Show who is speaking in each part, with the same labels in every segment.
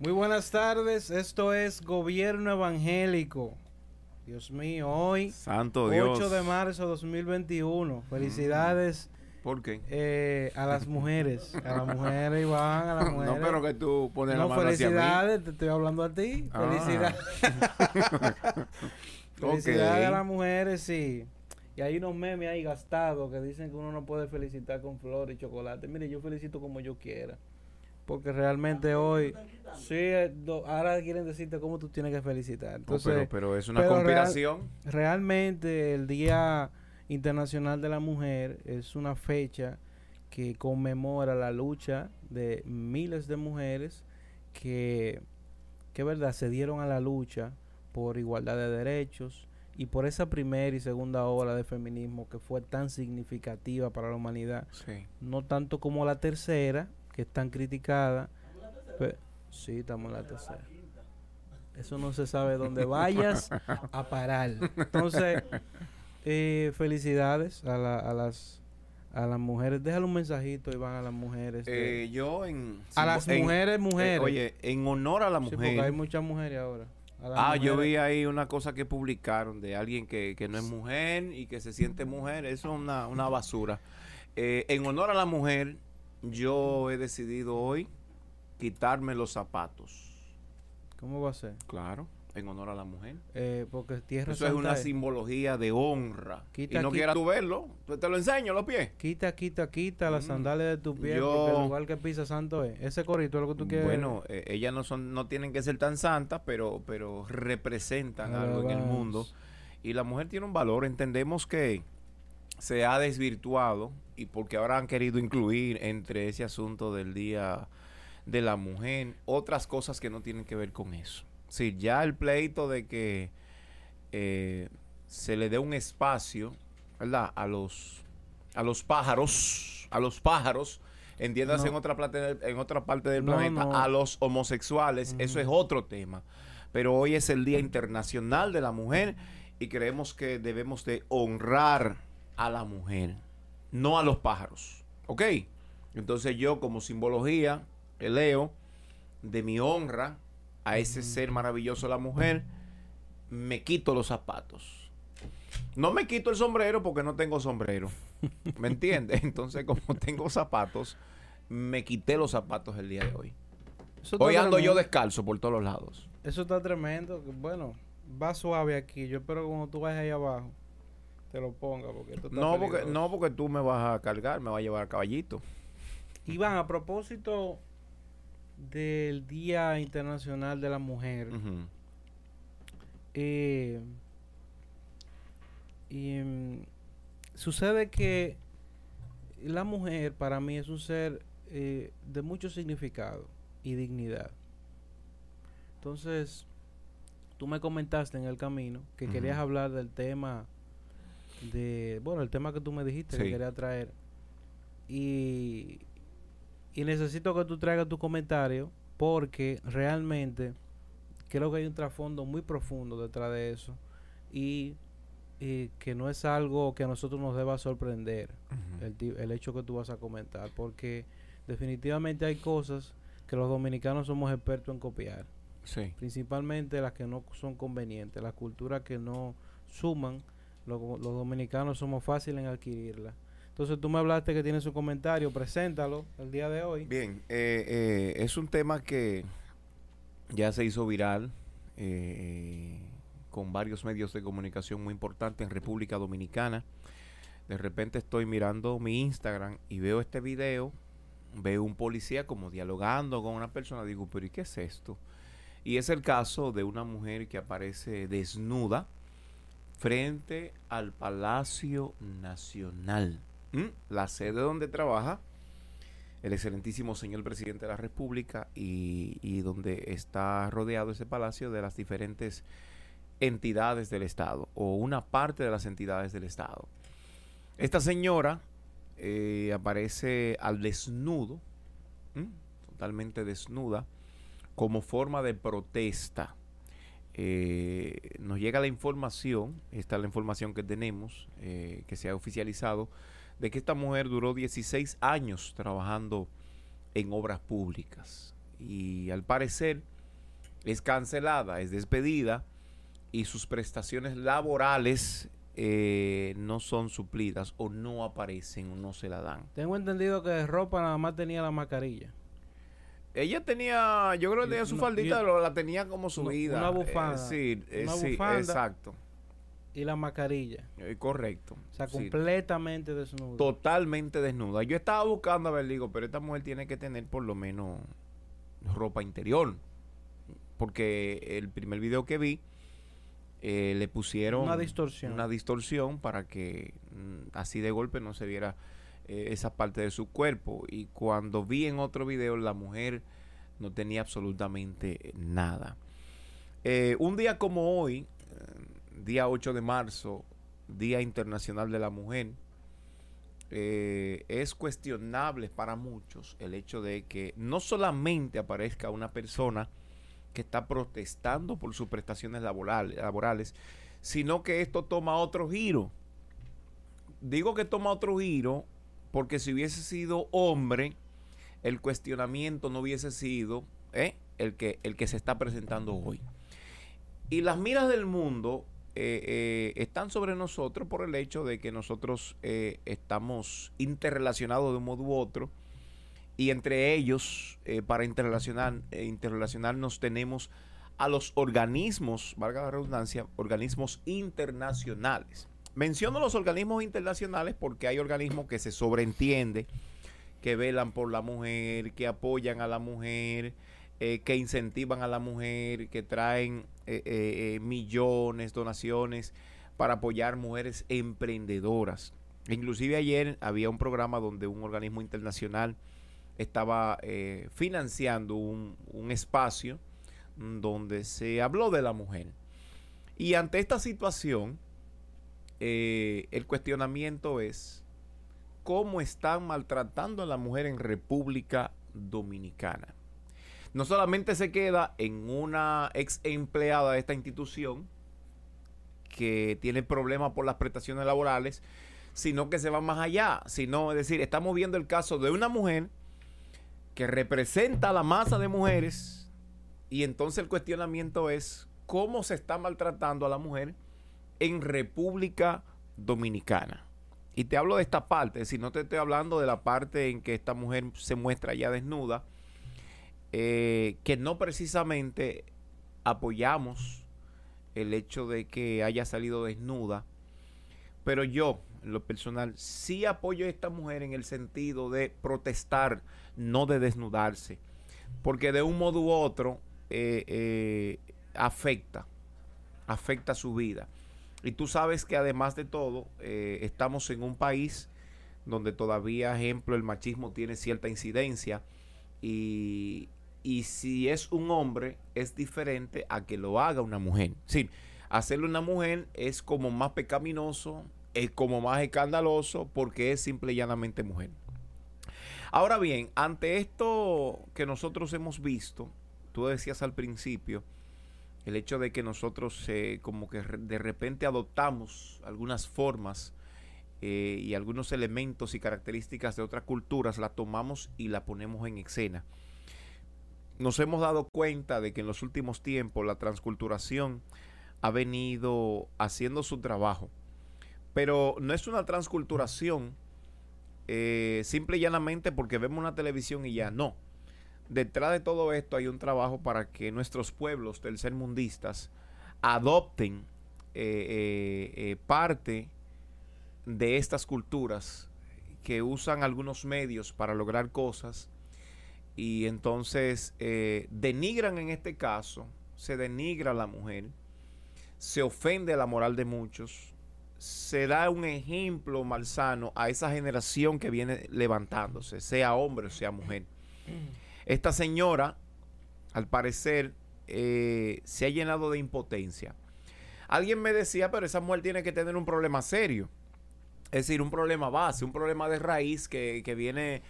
Speaker 1: Muy buenas tardes, esto es Gobierno Evangélico. Dios mío, hoy,
Speaker 2: Santo Dios.
Speaker 1: 8 de marzo de 2021. Felicidades
Speaker 2: ¿Por qué?
Speaker 1: eh, a las mujeres, a las mujeres Iván, a las mujeres.
Speaker 2: No, pero que tú pones la
Speaker 1: No,
Speaker 2: mano hacia mí.
Speaker 1: felicidades, te estoy hablando a ti.
Speaker 2: Ah.
Speaker 1: Felicidades. felicidades a las mujeres, sí. Y hay unos memes ahí gastados que dicen que uno no puede felicitar con flores y chocolate. Mire, yo felicito como yo quiera. Porque realmente hoy, sí, eh, do- ahora quieren decirte cómo tú tienes que felicitar.
Speaker 2: No,
Speaker 1: Entonces,
Speaker 2: pero, pero es una
Speaker 1: pero real-
Speaker 2: conspiración.
Speaker 1: realmente el Día Internacional de la Mujer es una fecha que conmemora la lucha de miles de mujeres que, que verdad, se dieron a la lucha por igualdad de derechos y por esa primera y segunda ola de feminismo que fue tan significativa para la humanidad
Speaker 2: Sí.
Speaker 1: no tanto como la tercera, que es tan criticada. pe- sí, estamos en la tercera. Eso no se sabe dónde vayas a parar. Entonces, eh, felicidades a, la- a las a las mujeres. Déjale un mensajito, Iván, a las mujeres. de-
Speaker 2: Eh, yo en...
Speaker 1: a las
Speaker 2: en-
Speaker 1: mujeres,
Speaker 2: eh,
Speaker 1: mujeres.
Speaker 2: oye, en honor a la
Speaker 1: Sí, porque hay
Speaker 2: mujer...
Speaker 1: muchas mujeres ahora.
Speaker 2: Ah, yo vi ahí una cosa que publicaron de alguien que, que no es mujer y que se siente mujer. Eso es una, una basura. Eh, en honor a la mujer, yo he decidido hoy quitarme los zapatos.
Speaker 1: ¿Cómo va a ser?
Speaker 2: Claro, en honor a la mujer.
Speaker 1: Eh, porque tierra
Speaker 2: Eso es una
Speaker 1: es-
Speaker 2: simbología de honra.
Speaker 1: Quita,
Speaker 2: y no quieras tú verlo, te lo enseño los pies.
Speaker 1: Quita, quita, quita las
Speaker 2: Mm.
Speaker 1: sandalias de tu pie,
Speaker 2: Yo-
Speaker 1: porque el lugar que pisa santo es. Ese corito es lo que tú quieres.
Speaker 2: Bueno, eh, ellas no son, no tienen que ser tan santas, pero, pero representan algo en el mundo. Y la mujer tiene un valor. Entendemos que se ha desvirtuado y porque ahora han querido incluir entre ese asunto del día de la mujer otras cosas que no tienen que ver con eso. Sí, ya el pleito de que eh, se le dé un espacio, ¿verdad? A los a los pájaros, a los pájaros, entiéndase
Speaker 1: No.
Speaker 2: en otra parte del- en otra parte del
Speaker 1: No,
Speaker 2: planeta,
Speaker 1: no.
Speaker 2: a los homosexuales, eso es otro tema. Pero hoy es el Día Internacional de la Mujer y creemos que debemos de honrar a la mujer, no a los pájaros. ¿Ok? Entonces yo como simbología leo de mi honra a ese ser maravilloso la mujer, me quito los zapatos. No me quito el sombrero porque no tengo sombrero. ¿Me entiendes? Entonces como tengo zapatos, me quité los zapatos el día de hoy. Hoy ando yo descalzo por todos los lados.
Speaker 1: Eso está tremendo. Bueno, va suave aquí. Yo espero que cuando tú vayas ahí abajo te lo ponga porque esto está
Speaker 2: No porque,
Speaker 1: peligroso.
Speaker 2: no porque tú me vas a cargar, me vas a llevar a caballito.
Speaker 1: Iván, a propósito del Día Internacional de la Mujer, eh, y, mm, sucede que la mujer para mí es un ser eh, de mucho significado y dignidad. Entonces, tú me comentaste en el camino que querías hablar del tema de, bueno, el tema que tú me dijiste que
Speaker 2: Sí.
Speaker 1: querías traer. Y, y necesito que tú traigas tu comentario porque realmente creo que hay un trasfondo muy profundo detrás de eso y, y que no es algo que a nosotros nos deba sorprender
Speaker 2: Ujú.
Speaker 1: el, ti- el hecho que tú vas a comentar porque definitivamente hay cosas que los dominicanos somos expertos en copiar
Speaker 2: Sí.
Speaker 1: principalmente las que no son convenientes las culturas que no suman lo- los dominicanos somos fáciles en adquirirlas entonces tú me hablaste que tienes un comentario preséntalo el día de hoy
Speaker 2: Bien, eh, eh, es un tema que ya se hizo viral eh, con varios medios de comunicación muy importantes en República Dominicana. De repente estoy mirando mi Instagram y veo este video, veo un policía como dialogando con una persona, digo, pero ¿y qué es esto? Y es el caso de una mujer que aparece desnuda frente al Palacio Nacional, ¿m? la sede donde trabaja el excelentísimo señor presidente de la República y, donde está rodeado ese palacio de las diferentes entidades del Estado o una parte de las entidades del Estado. Esta señora eh, aparece al desnudo, totalmente desnuda, como forma de protesta. Eh, nos llega la información, esta es la información que tenemos, eh, que se ha oficializado, de que esta mujer duró 16 años trabajando en obras públicas y al parecer es cancelada, es despedida y sus prestaciones laborales eh, no son suplidas o no aparecen o no se la dan.
Speaker 1: Tengo entendido que ropa nada más tenía la mascarilla.
Speaker 2: Ella tenía, yo creo que tenía su
Speaker 1: No,
Speaker 2: faldita,
Speaker 1: y-
Speaker 2: pero la tenía como subida.
Speaker 1: una bufanda.
Speaker 2: Eh, sí, eh,
Speaker 1: Una
Speaker 2: sí,
Speaker 1: bufanda.
Speaker 2: exacto.
Speaker 1: Y la mascarilla.
Speaker 2: Eh, correcto.
Speaker 1: O sea,
Speaker 2: Sí.
Speaker 1: completamente desnudo.
Speaker 2: Totalmente desnuda. Yo estaba buscando a ver, digo, pero esta mujer tiene que tener por lo menos ropa interior. Porque el primer video que vi eh, le pusieron
Speaker 1: Una distorsión.
Speaker 2: una distorsión para que mm, así de golpe no se viera eh, esa parte de su cuerpo. Y cuando vi en otro video, la mujer no tenía absolutamente nada. Eh, un día como hoy, eh, día 8 de marzo, Día Internacional de la Mujer, es cuestionable para muchos el hecho de que no solamente aparezca una persona que está protestando por sus prestaciones laborales, laborales, sino que esto toma otro giro. Digo que toma otro giro porque si hubiese sido hombre, el cuestionamiento no hubiese sido ¿eh? el, que, el que se está presentando hoy. Y las miras del mundo eh, eh, están sobre nosotros por el hecho de que nosotros estamos interrelacionados de un modo u otro y entre ellos, para interrelacionar, interrelacionarnos, tenemos a los organismos, valga la redundancia, organismos internacionales. Menciono los organismos internacionales porque hay organismos que se sobreentiende, que velan por la mujer, que apoyan a la mujer, eh, que incentivan a la mujer, que traen eh, eh, eh, millones, donaciones para apoyar mujeres emprendedoras. Inclusive ayer había un programa donde un organismo internacional estaba eh, financiando un, espacio donde se habló de la mujer. Y ante esta situación, eh, el cuestionamiento es cómo están maltratando a la mujer en República Dominicana. No solamente se queda en una ex empleada de esta institución que tiene problemas por las prestaciones laborales, sino que se va más allá. Sino, es decir, estamos viendo el caso de una mujer que representa a la masa de mujeres y entonces el cuestionamiento es cómo se está maltratando a la mujer en República Dominicana. Y te hablo de esta parte, si no te estoy hablando de la parte en que esta mujer se muestra ya desnuda, eh, que no precisamente apoyamos el hecho de que haya salido desnuda, pero yo, en lo personal, sí apoyo a esta mujer en el sentido de protestar, no de desnudarse, porque de un modo u otro eh, eh, afecta, afecta su vida. Y tú sabes que además de todo, eh, estamos en un país donde todavía, ejemplo, el machismo tiene cierta incidencia y, y si es un hombre es diferente a que lo haga una mujer. Sí, hacerlo una mujer es como más pecaminoso, es como más escandaloso porque es simple y llanamente mujer. Ahora bien, ante esto que nosotros hemos visto, tú decías al principio, el hecho de que nosotros eh, como que de repente adoptamos algunas formas eh, y algunos elementos y características de otras culturas, la tomamos y la ponemos en escena. Nos hemos dado cuenta de que en los últimos tiempos la transculturación ha venido haciendo su trabajo, pero no es una transculturación eh, simple y llanamente porque vemos una televisión y ya no detrás de todo esto hay un trabajo para que nuestros pueblos tercermundistas adopten eh, eh, eh, parte de estas culturas que usan algunos medios para lograr cosas y entonces eh, denigran en este caso, se denigra a la mujer, se ofende la moral de muchos, se da un ejemplo malsano a esa generación que viene levantándose, sea hombre o sea mujer. Esta señora, al parecer, eh, se ha llenado de impotencia. Alguien me decía, pero esa mujer tiene que tener un problema serio. Es decir, un problema base, un problema de raíz que, que viene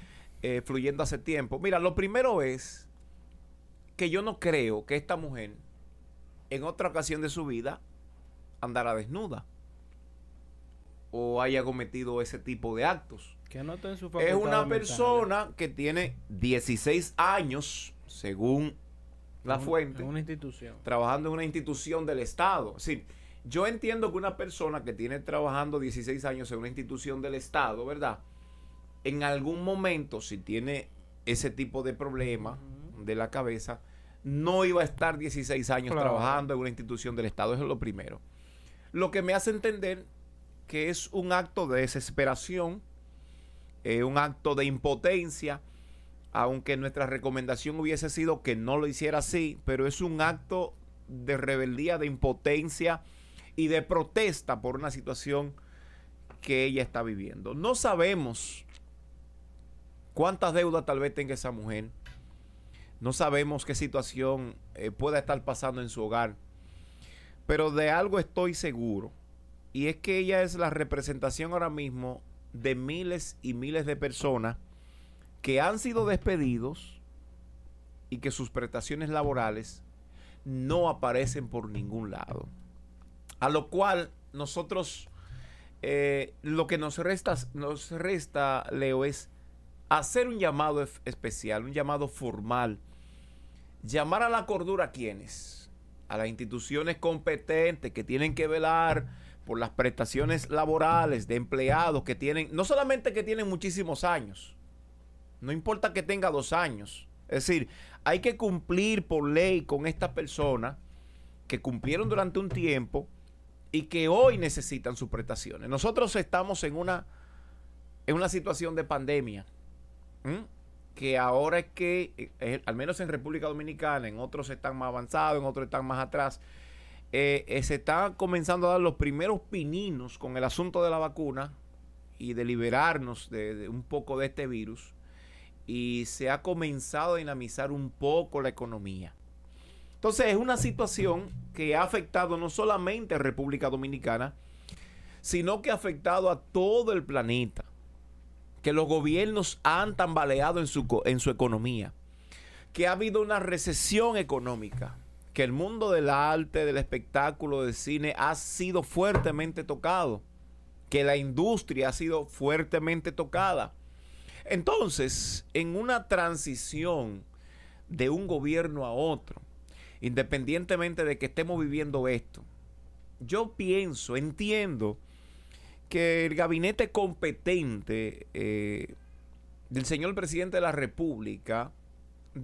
Speaker 2: eh, fluyendo hace tiempo. Mira, lo primero es que yo no creo que esta mujer, en otra ocasión de su vida, andara desnuda o haya cometido ese tipo de actos
Speaker 1: Que no está en su
Speaker 2: es una persona que tiene 16 años según la fuente,
Speaker 1: una institución.
Speaker 2: trabajando en una institución del Estado. Es yo entiendo que una persona que tiene trabajando 16 años en una institución del Estado, ¿verdad? En algún momento, si tiene ese tipo de problema de la cabeza, no iba a estar 16 años trabajando en una institución del Estado. Eso es lo primero. Lo que me hace entender que es un acto de desesperación, eh, un acto de impotencia, aunque nuestra recomendación hubiese sido que no lo hiciera así, pero es un acto de rebeldía, de impotencia y de protesta por una situación que ella está viviendo. No sabemos cuántas deudas tal vez tenga esa mujer. No sabemos qué situación eh, pueda estar pasando en su hogar. Pero de algo estoy seguro. Y es que ella es la representación ahora mismo de miles y miles de personas que han sido despedidos y que sus prestaciones laborales no aparecen por ningún lado. A lo cual nosotros, eh, lo que nos resta, nos resta, Leo, es hacer un llamado especial, un llamado formal. Llamar a la cordura a quienes, a las instituciones competentes que tienen que velar por las prestaciones laborales de empleados que tienen, no solamente que tienen muchísimos años, no importa que tenga dos años. Es decir, hay que cumplir por ley con estas personas que cumplieron durante un tiempo y que hoy necesitan sus prestaciones. Nosotros estamos en una, en una situación de pandemia, que ahora es que, eh, al menos en República Dominicana, en otros están más avanzados, en otros están más atrás, eh, eh, se están comenzando a dar los primeros pininos con el asunto de la vacuna y de liberarnos de un poco de este virus y se ha comenzado a dinamizar un poco la economía. Entonces es una situación que ha afectado no solamente a República Dominicana, sino que ha afectado a todo el planeta. Que los gobiernos han tambaleado en su, en su economía. Que ha habido una recesión económica. Que el mundo del arte, del espectáculo, del cine ha sido fuertemente tocado. Que la industria ha sido fuertemente tocada entonces, en una transición de un gobierno a otro, independientemente de que estemos viviendo esto, yo pienso, entiendo que el gabinete competente eh, del señor presidente de la República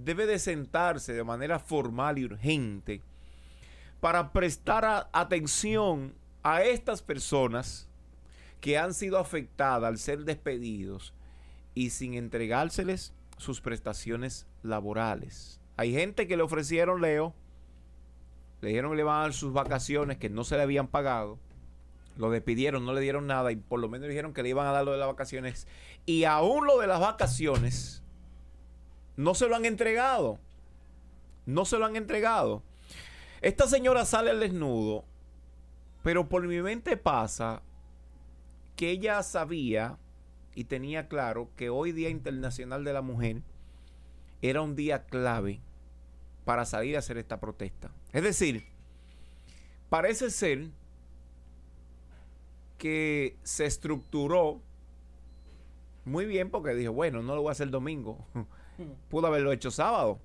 Speaker 2: debe de sentarse de manera formal y urgente para prestar atención a estas personas que han sido afectadas al ser despedidos y sin entregárseles sus prestaciones laborales. Hay gente que le ofrecieron, Leo, le dijeron que le iban a dar sus vacaciones que no se le habían pagado. Lo despidieron, no le dieron nada y por lo menos dijeron que le iban a dar lo de las vacaciones. Y aún lo de las vacaciones no se lo han entregado. No se lo han entregado. Esta señora sale al desnudo, pero por mi mente pasa que ella sabía y tenía claro que hoy Día Internacional de la Mujer era un día clave para salir a hacer esta protesta. Es decir, parece ser que se estructuró muy bien porque dijo, bueno, no lo voy a hacer domingo. pudo haberlo hecho sábado.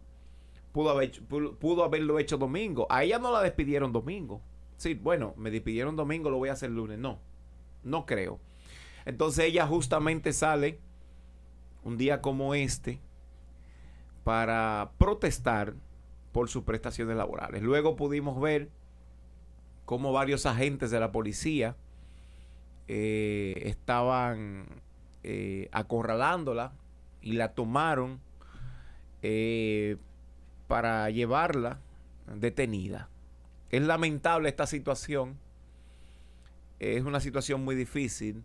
Speaker 2: Pudo, haber, pudo, haberlo hecho domingo. A ella no la despidieron domingo. Sí, bueno, me despidieron domingo, lo voy a hacer lunes. No, no creo. Entonces ella justamente sale un día como este para protestar por sus prestaciones laborales. Luego pudimos ver cómo varios agentes de la policía eh, estaban eh, acorralándola y la tomaron eh, para llevarla detenida. Es lamentable esta situación. Es una situación muy difícil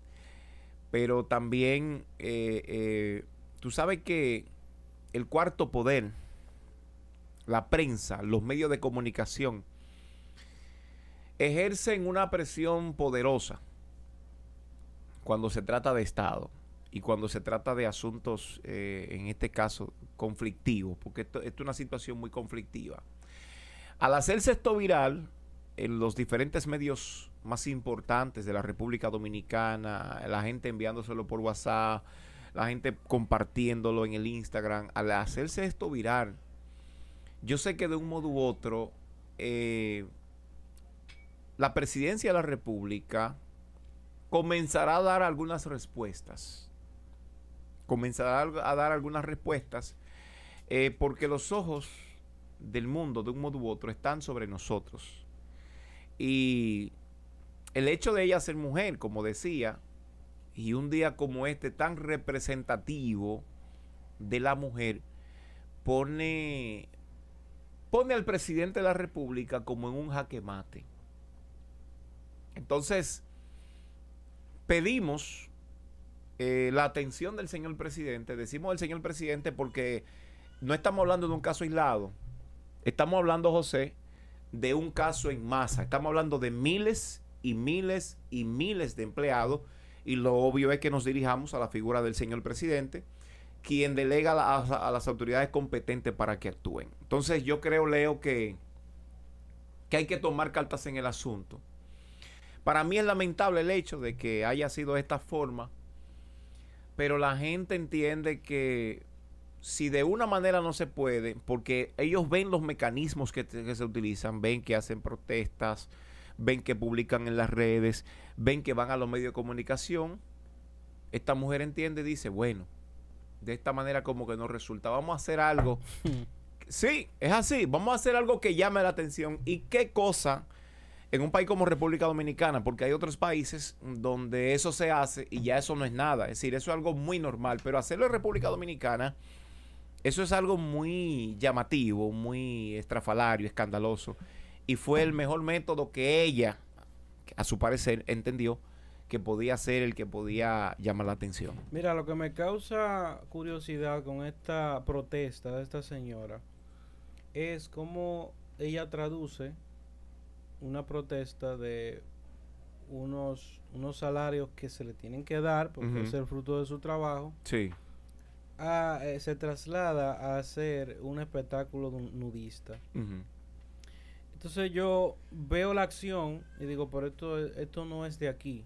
Speaker 2: pero también eh, eh, tú sabes que el cuarto poder, la prensa, los medios de comunicación, ejercen una presión poderosa cuando se trata de Estado y cuando se trata de asuntos, eh, en este caso, conflictivos, porque esto, es una situación muy conflictiva. Al hacerse esto viral, en los diferentes medios más importantes de la República Dominicana, la gente enviándoselo por WhatsApp, la gente compartiéndolo en el Instagram, al hacerse esto viral, yo sé que de un modo u otro, eh, la presidencia de la República comenzará a dar algunas respuestas. Comenzará a dar algunas respuestas eh, porque los ojos del mundo, de un modo u otro, están sobre nosotros. Y el hecho de ella ser mujer, como decía, y un día como este tan representativo de la mujer, pone, pone al presidente de la República como en un jaque mate. Entonces, pedimos eh, la atención del señor presidente. Decimos del señor presidente porque no estamos hablando de un caso aislado. Estamos hablando, José, de un caso en masa. Estamos hablando de miles y miles y miles de empleados. Y lo obvio es que nos dirijamos a la figura del señor presidente, quien delega a, a las autoridades competentes para que actúen. Entonces yo creo, Leo, que, que hay que tomar cartas en el asunto para mí es lamentable el hecho de que haya sido de esta forma, pero la gente entiende que si de una manera no se puede, porque ellos ven los mecanismos que, se utilizan, ven que hacen protestas, ven que publican en las redes, ven que van a los medios de comunicación, esta mujer entiende y dice, bueno, de esta manera como que no resulta, vamos a hacer algo. sí, es así, vamos a hacer algo que llame la atención. ¿Y qué cosa? En un país como República Dominicana, porque hay otros países donde eso se hace y ya eso no es nada. Es decir, eso es algo muy normal, pero hacerlo en República Dominicana, eso es algo muy llamativo, muy estrafalario, escandaloso. Y fue el mejor método que ella, a su parecer, entendió que podía ser el que podía llamar la atención.
Speaker 1: Mira, lo que me causa curiosidad con esta protesta de esta señora es cómo ella traduce una protesta de unos, unos salarios que se le tienen que dar porque es el fruto de su trabajo.
Speaker 2: Sí.
Speaker 1: Eh, se traslada a hacer un espectáculo nudista. Entonces yo veo la acción y digo, pero esto, esto no es de aquí.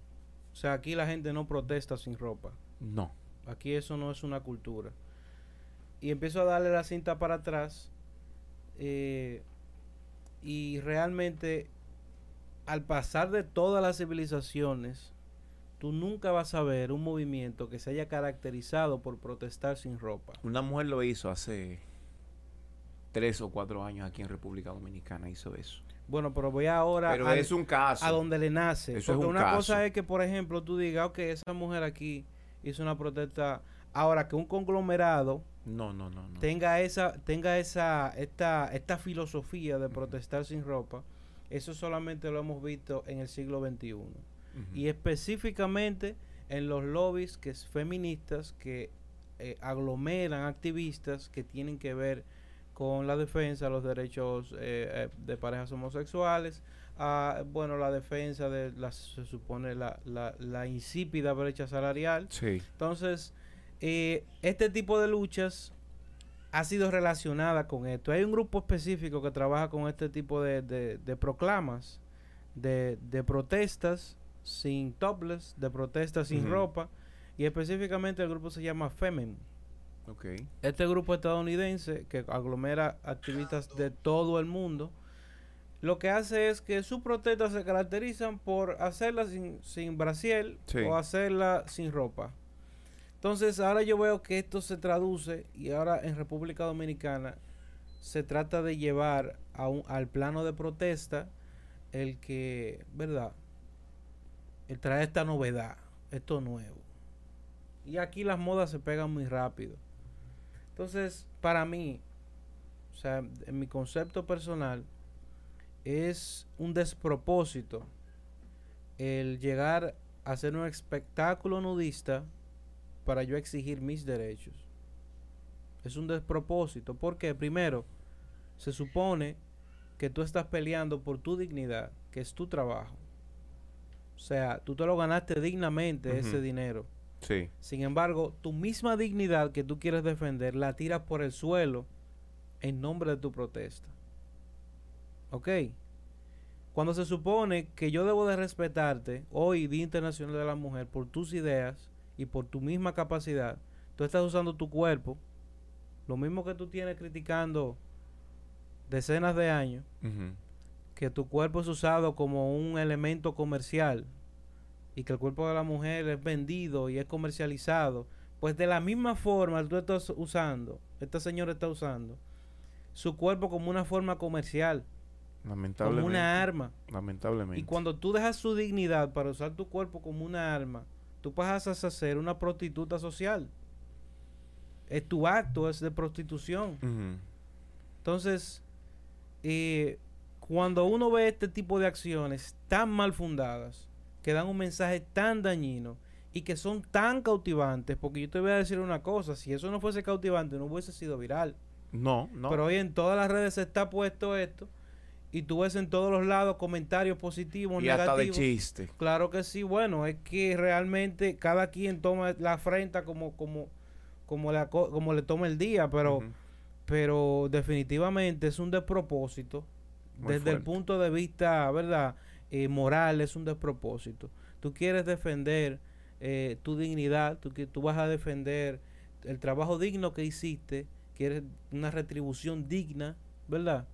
Speaker 1: O sea, aquí la gente no protesta sin ropa.
Speaker 2: No.
Speaker 1: Aquí eso no es una cultura. Y empiezo a darle la cinta para atrás. Eh, y realmente al pasar de todas las civilizaciones, tú nunca vas a ver un movimiento que se haya caracterizado por protestar sin ropa.
Speaker 2: Una mujer lo hizo hace tres o cuatro años aquí en República Dominicana, hizo eso.
Speaker 1: Bueno, pero voy ahora
Speaker 2: pero es un caso.
Speaker 1: a donde le nace. Porque una cosa es que, por ejemplo, tú digas, ok, esa mujer aquí hizo una protesta. Ahora que un conglomerado
Speaker 2: no, no, no,
Speaker 1: tenga esa, tenga esa, esta, esta filosofía de protestar sin ropa eso solamente lo hemos visto en el siglo XXI. Y específicamente en los lobbies que es feministas que eh, aglomeran activistas que tienen que ver con la defensa de los derechos eh, eh, de parejas homosexuales, a, bueno, la defensa de, la, se supone, la, la, la insípida brecha salarial.
Speaker 2: Sí.
Speaker 1: Entonces, este tipo de luchas ha sido relacionada con esto. Hay un grupo específico que trabaja con este tipo de, de, proclamas, de, de, protestas sin topless, de protestas sin ropa, y específicamente el grupo se llama Femen.
Speaker 2: Okay.
Speaker 1: Este grupo estadounidense que aglomera activistas de todo el mundo, lo que hace es que sus protestas se caracterizan por hacerlas sin, sin brasiel o hacerla sin ropa. Entonces, ahora yo veo que esto se traduce y ahora en República Dominicana se trata de llevar a un, al plano de protesta el que, ¿verdad? El trae esta novedad, esto nuevo. Y aquí las modas se pegan muy rápido. Entonces, para mí, o sea, en mi concepto personal, es un despropósito el llegar a hacer un espectáculo nudista para yo exigir mis derechos. Es un despropósito. Porque primero, se supone que tú estás peleando por tu dignidad, que es tu trabajo. O sea, tú te lo ganaste dignamente ese dinero.
Speaker 2: Sí.
Speaker 1: Sin embargo, tu misma dignidad que tú quieres defender la tiras por el suelo en nombre de tu protesta. ¿Ok? Cuando se supone que yo debo de respetarte hoy, Día Internacional de la Mujer, por tus ideas, y por tu misma capacidad, tú estás usando tu cuerpo, lo mismo que tú tienes criticando decenas de años, que tu cuerpo es usado como un elemento comercial y que el cuerpo de la mujer es vendido y es comercializado, pues de la misma forma tú estás usando, esta señora está usando su cuerpo como una forma comercial, como una arma.
Speaker 2: Lamentablemente.
Speaker 1: Y cuando tú dejas su dignidad para usar tu cuerpo como una arma, tú pasas a ser una prostituta social. Es tu acto, es de prostitución. Entonces, eh, cuando uno ve este tipo de acciones tan mal fundadas, que dan un mensaje tan dañino y que son tan cautivantes, porque yo te voy a decir una cosa, si eso no fuese cautivante no hubiese sido viral.
Speaker 2: No, no.
Speaker 1: Pero hoy en todas las redes se está puesto esto y tú ves en todos los lados comentarios positivos,
Speaker 2: y hasta de
Speaker 1: negativos.
Speaker 2: chiste.
Speaker 1: Claro que sí, bueno, es que realmente cada quien toma la afrenta como como como la co- como le toma el día, pero pero definitivamente es un despropósito
Speaker 2: Muy
Speaker 1: desde el punto de vista, ¿verdad? Eh, moral es un despropósito. Tú quieres defender eh, tu dignidad, tú, tú vas a defender el trabajo digno que hiciste, quieres una retribución digna, ¿verdad?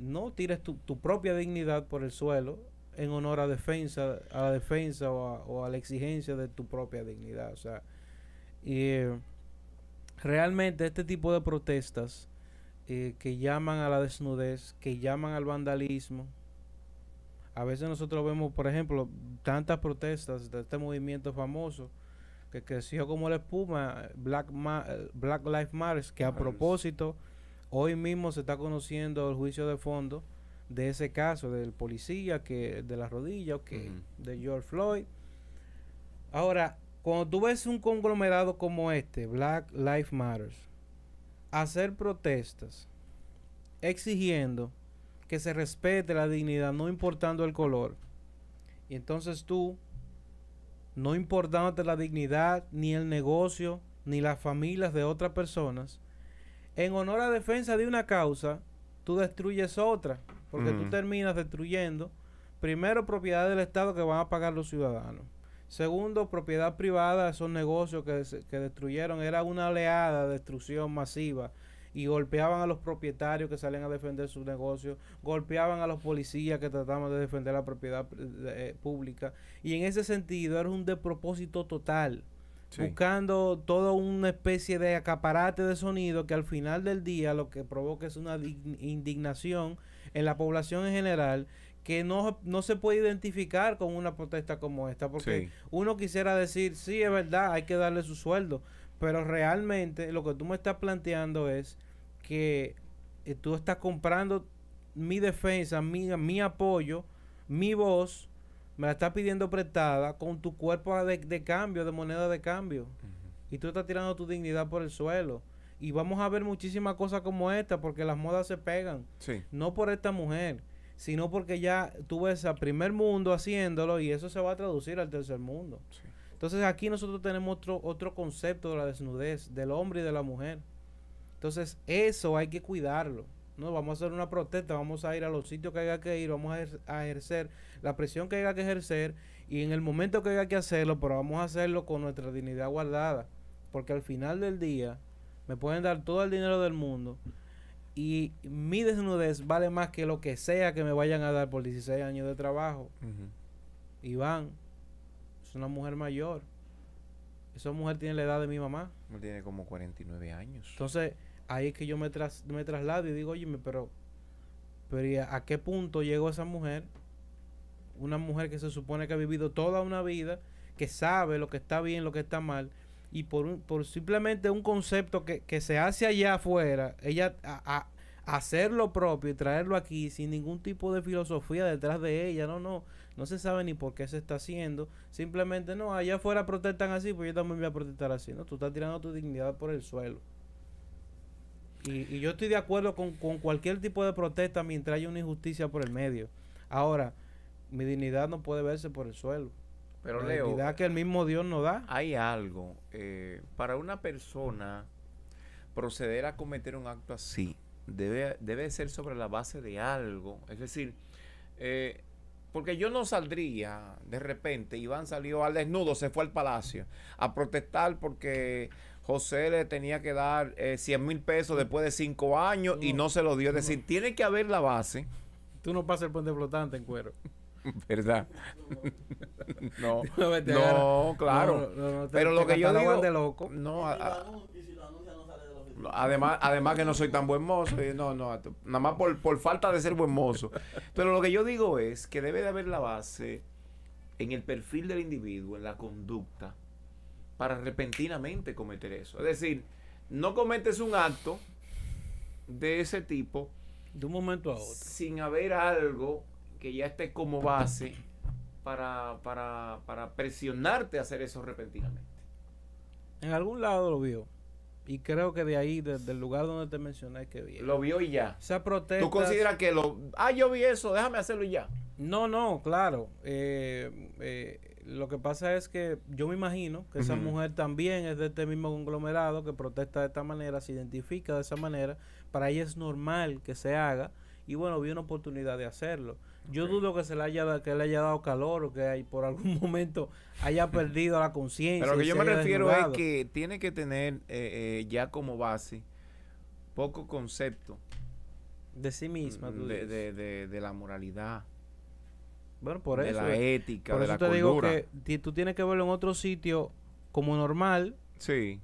Speaker 1: No tires tu, tu propia dignidad por el suelo en honor a defensa, a la defensa o a, o a la exigencia de tu propia dignidad. O sea, y, eh, realmente este tipo de protestas eh, que llaman a la desnudez, que llaman al vandalismo. A veces nosotros vemos, por ejemplo, tantas protestas de este movimiento famoso que creció como la espuma, Black, Ma- Black Lives Matter, que a propósito, hoy mismo se está conociendo el juicio de fondo de ese caso del policía que de la rodilla, ok,
Speaker 2: Ujú.
Speaker 1: de George Floyd. Ahora, cuando tú ves un conglomerado como este, Black Lives Matter, hacer protestas exigiendo que se respete la dignidad, no importando el color, y entonces tú, no importando la dignidad, ni el negocio, ni las familias de otras personas, en honor a defensa de una causa, tú destruyes otra, porque tú terminas destruyendo, primero, propiedad del Estado que van a pagar los ciudadanos. Segundo, propiedad privada, esos negocios que, que destruyeron, era una oleada de destrucción masiva y golpeaban a los propietarios que salían a defender sus negocios, golpeaban a los policías que trataban de defender la propiedad eh, pública. Y en ese sentido era un despropósito total
Speaker 2: Sí.
Speaker 1: buscando toda una especie de acaparate de sonido que al final del día lo que provoca es una dig- indignación en la población en general que no, no se puede identificar con una protesta como esta porque
Speaker 2: Sí.
Speaker 1: uno quisiera decir sí es verdad hay que darle su sueldo pero realmente lo que tú me estás planteando es que eh, tú estás comprando mi defensa mi, mi apoyo mi voz me la estás pidiendo prestada con tu cuerpo de, de cambio de moneda de cambio y tú estás tirando tu dignidad por el suelo. Y vamos a ver muchísimas cosas como esta porque las modas se pegan.
Speaker 2: Sí.
Speaker 1: No por esta mujer, sino porque ya tú ves al primer mundo haciéndolo y eso se va a traducir al tercer mundo.
Speaker 2: Sí.
Speaker 1: Entonces aquí nosotros tenemos otro, otro concepto de la desnudez, del hombre y de la mujer. Entonces eso hay que cuidarlo. No, vamos a hacer una protesta, vamos a ir a los sitios que haya que ir, vamos a, ejer- a ejercer la presión que haya que ejercer y en el momento que haya que hacerlo, pero vamos a hacerlo con nuestra dignidad guardada. Porque al final del día me pueden dar todo el dinero del mundo y mi desnudez vale más que lo que sea que me vayan a dar por 16 años de trabajo. Iván es una mujer mayor. Esa mujer tiene la edad de mi mamá.
Speaker 2: Tiene como 49 años.
Speaker 1: Entonces, ahí es que yo me, tras- me traslado y digo, oye, pero, pero ¿y a, a qué punto llegó esa mujer? Una mujer que se supone que ha vivido toda una vida, que sabe lo que está bien, lo que está mal, y por, un- por simplemente un concepto que, que se hace allá afuera, ella a, hacer lo propio y traerlo aquí sin ningún tipo de filosofía detrás de ella, no, no, no se sabe ni por qué se está haciendo, simplemente no, allá afuera protestan así, pues yo también voy a protestar así, no, tú estás tirando tu dignidad por el suelo. Y, y yo estoy de acuerdo con, con cualquier tipo de protesta mientras haya una injusticia por el medio. Ahora, mi dignidad no puede verse por el suelo.
Speaker 2: Pero
Speaker 1: la
Speaker 2: Leo,
Speaker 1: dignidad que el mismo Dios nos da.
Speaker 2: hay algo. eh, para una persona proceder a cometer un acto así debe, debe ser sobre la base de algo. Es decir, eh, porque yo no saldría de repente, Iván salió al desnudo, se fue al palacio a protestar porque José le tenía que dar eh, 100 mil pesos después de cinco años y no se lo dio. Es decir, tiene que haber la base.
Speaker 1: Tú no pasas el puente flotante en cuero.
Speaker 2: ¿Verdad? no,
Speaker 1: No,
Speaker 2: claro.
Speaker 1: No, no, no, te-
Speaker 2: Pero lo
Speaker 1: te
Speaker 2: que yo digo,
Speaker 1: de loco.
Speaker 2: no, a- a- además, además que no soy tan buen mozo, y no, no, nada más por, por falta de ser buen mozo. Pero lo que yo digo es que debe de haber la base en el perfil del individuo, en la conducta, para repentinamente cometer eso. Es decir, no cometes un acto de ese tipo
Speaker 1: De un momento a otro.
Speaker 2: sin haber algo que ya esté como base para, para, para presionarte a hacer eso repentinamente.
Speaker 1: En algún lado lo vio. Y creo que de ahí, desde el lugar donde te mencioné que vi.
Speaker 2: Lo vio y ya.
Speaker 1: Esa protesta.
Speaker 2: ¿Tú consideras que lo... Ah, yo vi eso, déjame hacerlo y ya.
Speaker 1: No, no, claro. Eh, eh, lo que pasa es que yo me imagino que esa mujer también es de este mismo conglomerado que protesta de esta manera, se identifica de esa manera. Para ella es normal que se haga. Y bueno, vi una oportunidad de hacerlo. Yo dudo que se le haya que le haya dado calor o que hay- por algún momento haya perdido la conciencia.
Speaker 2: Pero lo que yo me refiero
Speaker 1: desnudado.
Speaker 2: es que tiene que tener eh, eh, ya como base poco concepto
Speaker 1: de sí misma. tú
Speaker 2: de, de- de- de la moralidad,
Speaker 1: bueno, por
Speaker 2: de
Speaker 1: eso.
Speaker 2: la
Speaker 1: eh,
Speaker 2: ética,
Speaker 1: por
Speaker 2: de
Speaker 1: eso
Speaker 2: la
Speaker 1: te digo que tú tienes que verlo en otro sitio como normal
Speaker 2: Sí.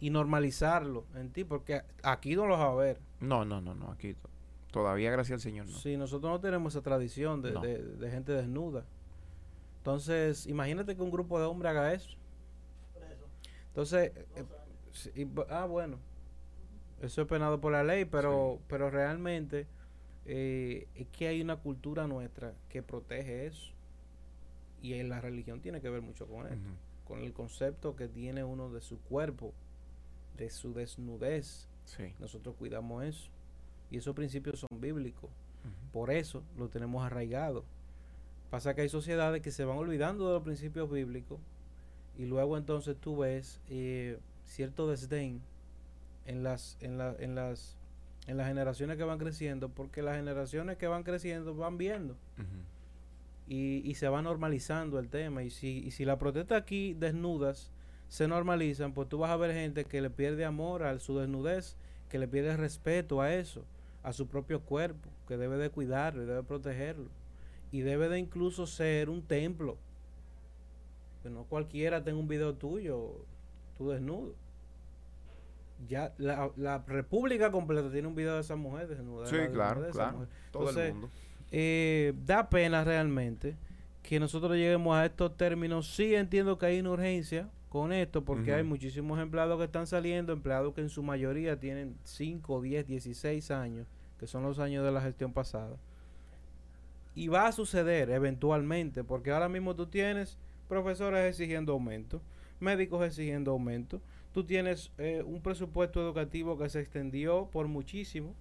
Speaker 1: y normalizarlo en ti, porque aquí no lo vas a ver.
Speaker 2: No, no, no, no, aquí todavía gracias al Señor no.
Speaker 1: Si nosotros no tenemos esa tradición de,
Speaker 2: No.
Speaker 1: de- de gente desnuda. Entonces, imagínate que un grupo de hombres haga eso. Entonces, eh, sí, y ah, bueno, eso es penado por la ley, pero, pero realmente eh, es que hay una cultura nuestra que protege eso. Y en la religión tiene que ver mucho con esto. Con el concepto que tiene uno de su cuerpo, de su desnudez.
Speaker 2: Sí.
Speaker 1: Nosotros cuidamos eso. Y esos principios son bíblicos. Por eso lo tenemos arraigado. Pasa que hay sociedades que se van olvidando de los principios bíblicos y luego entonces tú ves eh, cierto desdén en las, en, la- en, las, en las generaciones que van creciendo, porque las generaciones que van creciendo van viendo y, y se va normalizando el tema. Y si, y si la protesta aquí desnudas se normalizan, pues tú vas a ver gente que le pierde amor a su desnudez, que le pierde respeto a eso, a su propio cuerpo, que debe de cuidarlo y debe protegerlo. Y debe de incluso ser un templo. Que no cualquiera tenga un video tuyo, tú desnudo. Ya la, la república completa tiene un video de esa mujer desnuda. de
Speaker 2: Sí, claro,
Speaker 1: de esa
Speaker 2: claro.
Speaker 1: mujer.
Speaker 2: Todo
Speaker 1: Entonces,
Speaker 2: el mundo.
Speaker 1: eh, da pena realmente que nosotros lleguemos a estos términos. Sí entiendo que hay una urgencia con esto porque hay muchísimos empleados que están saliendo, empleados que en su mayoría tienen 5, 10, 16 años, que son los años de la gestión pasada. Y va a suceder eventualmente, porque ahora mismo tú tienes profesores exigiendo aumento, médicos exigiendo aumento, tú tienes eh, un presupuesto educativo que se extendió por muchísimo,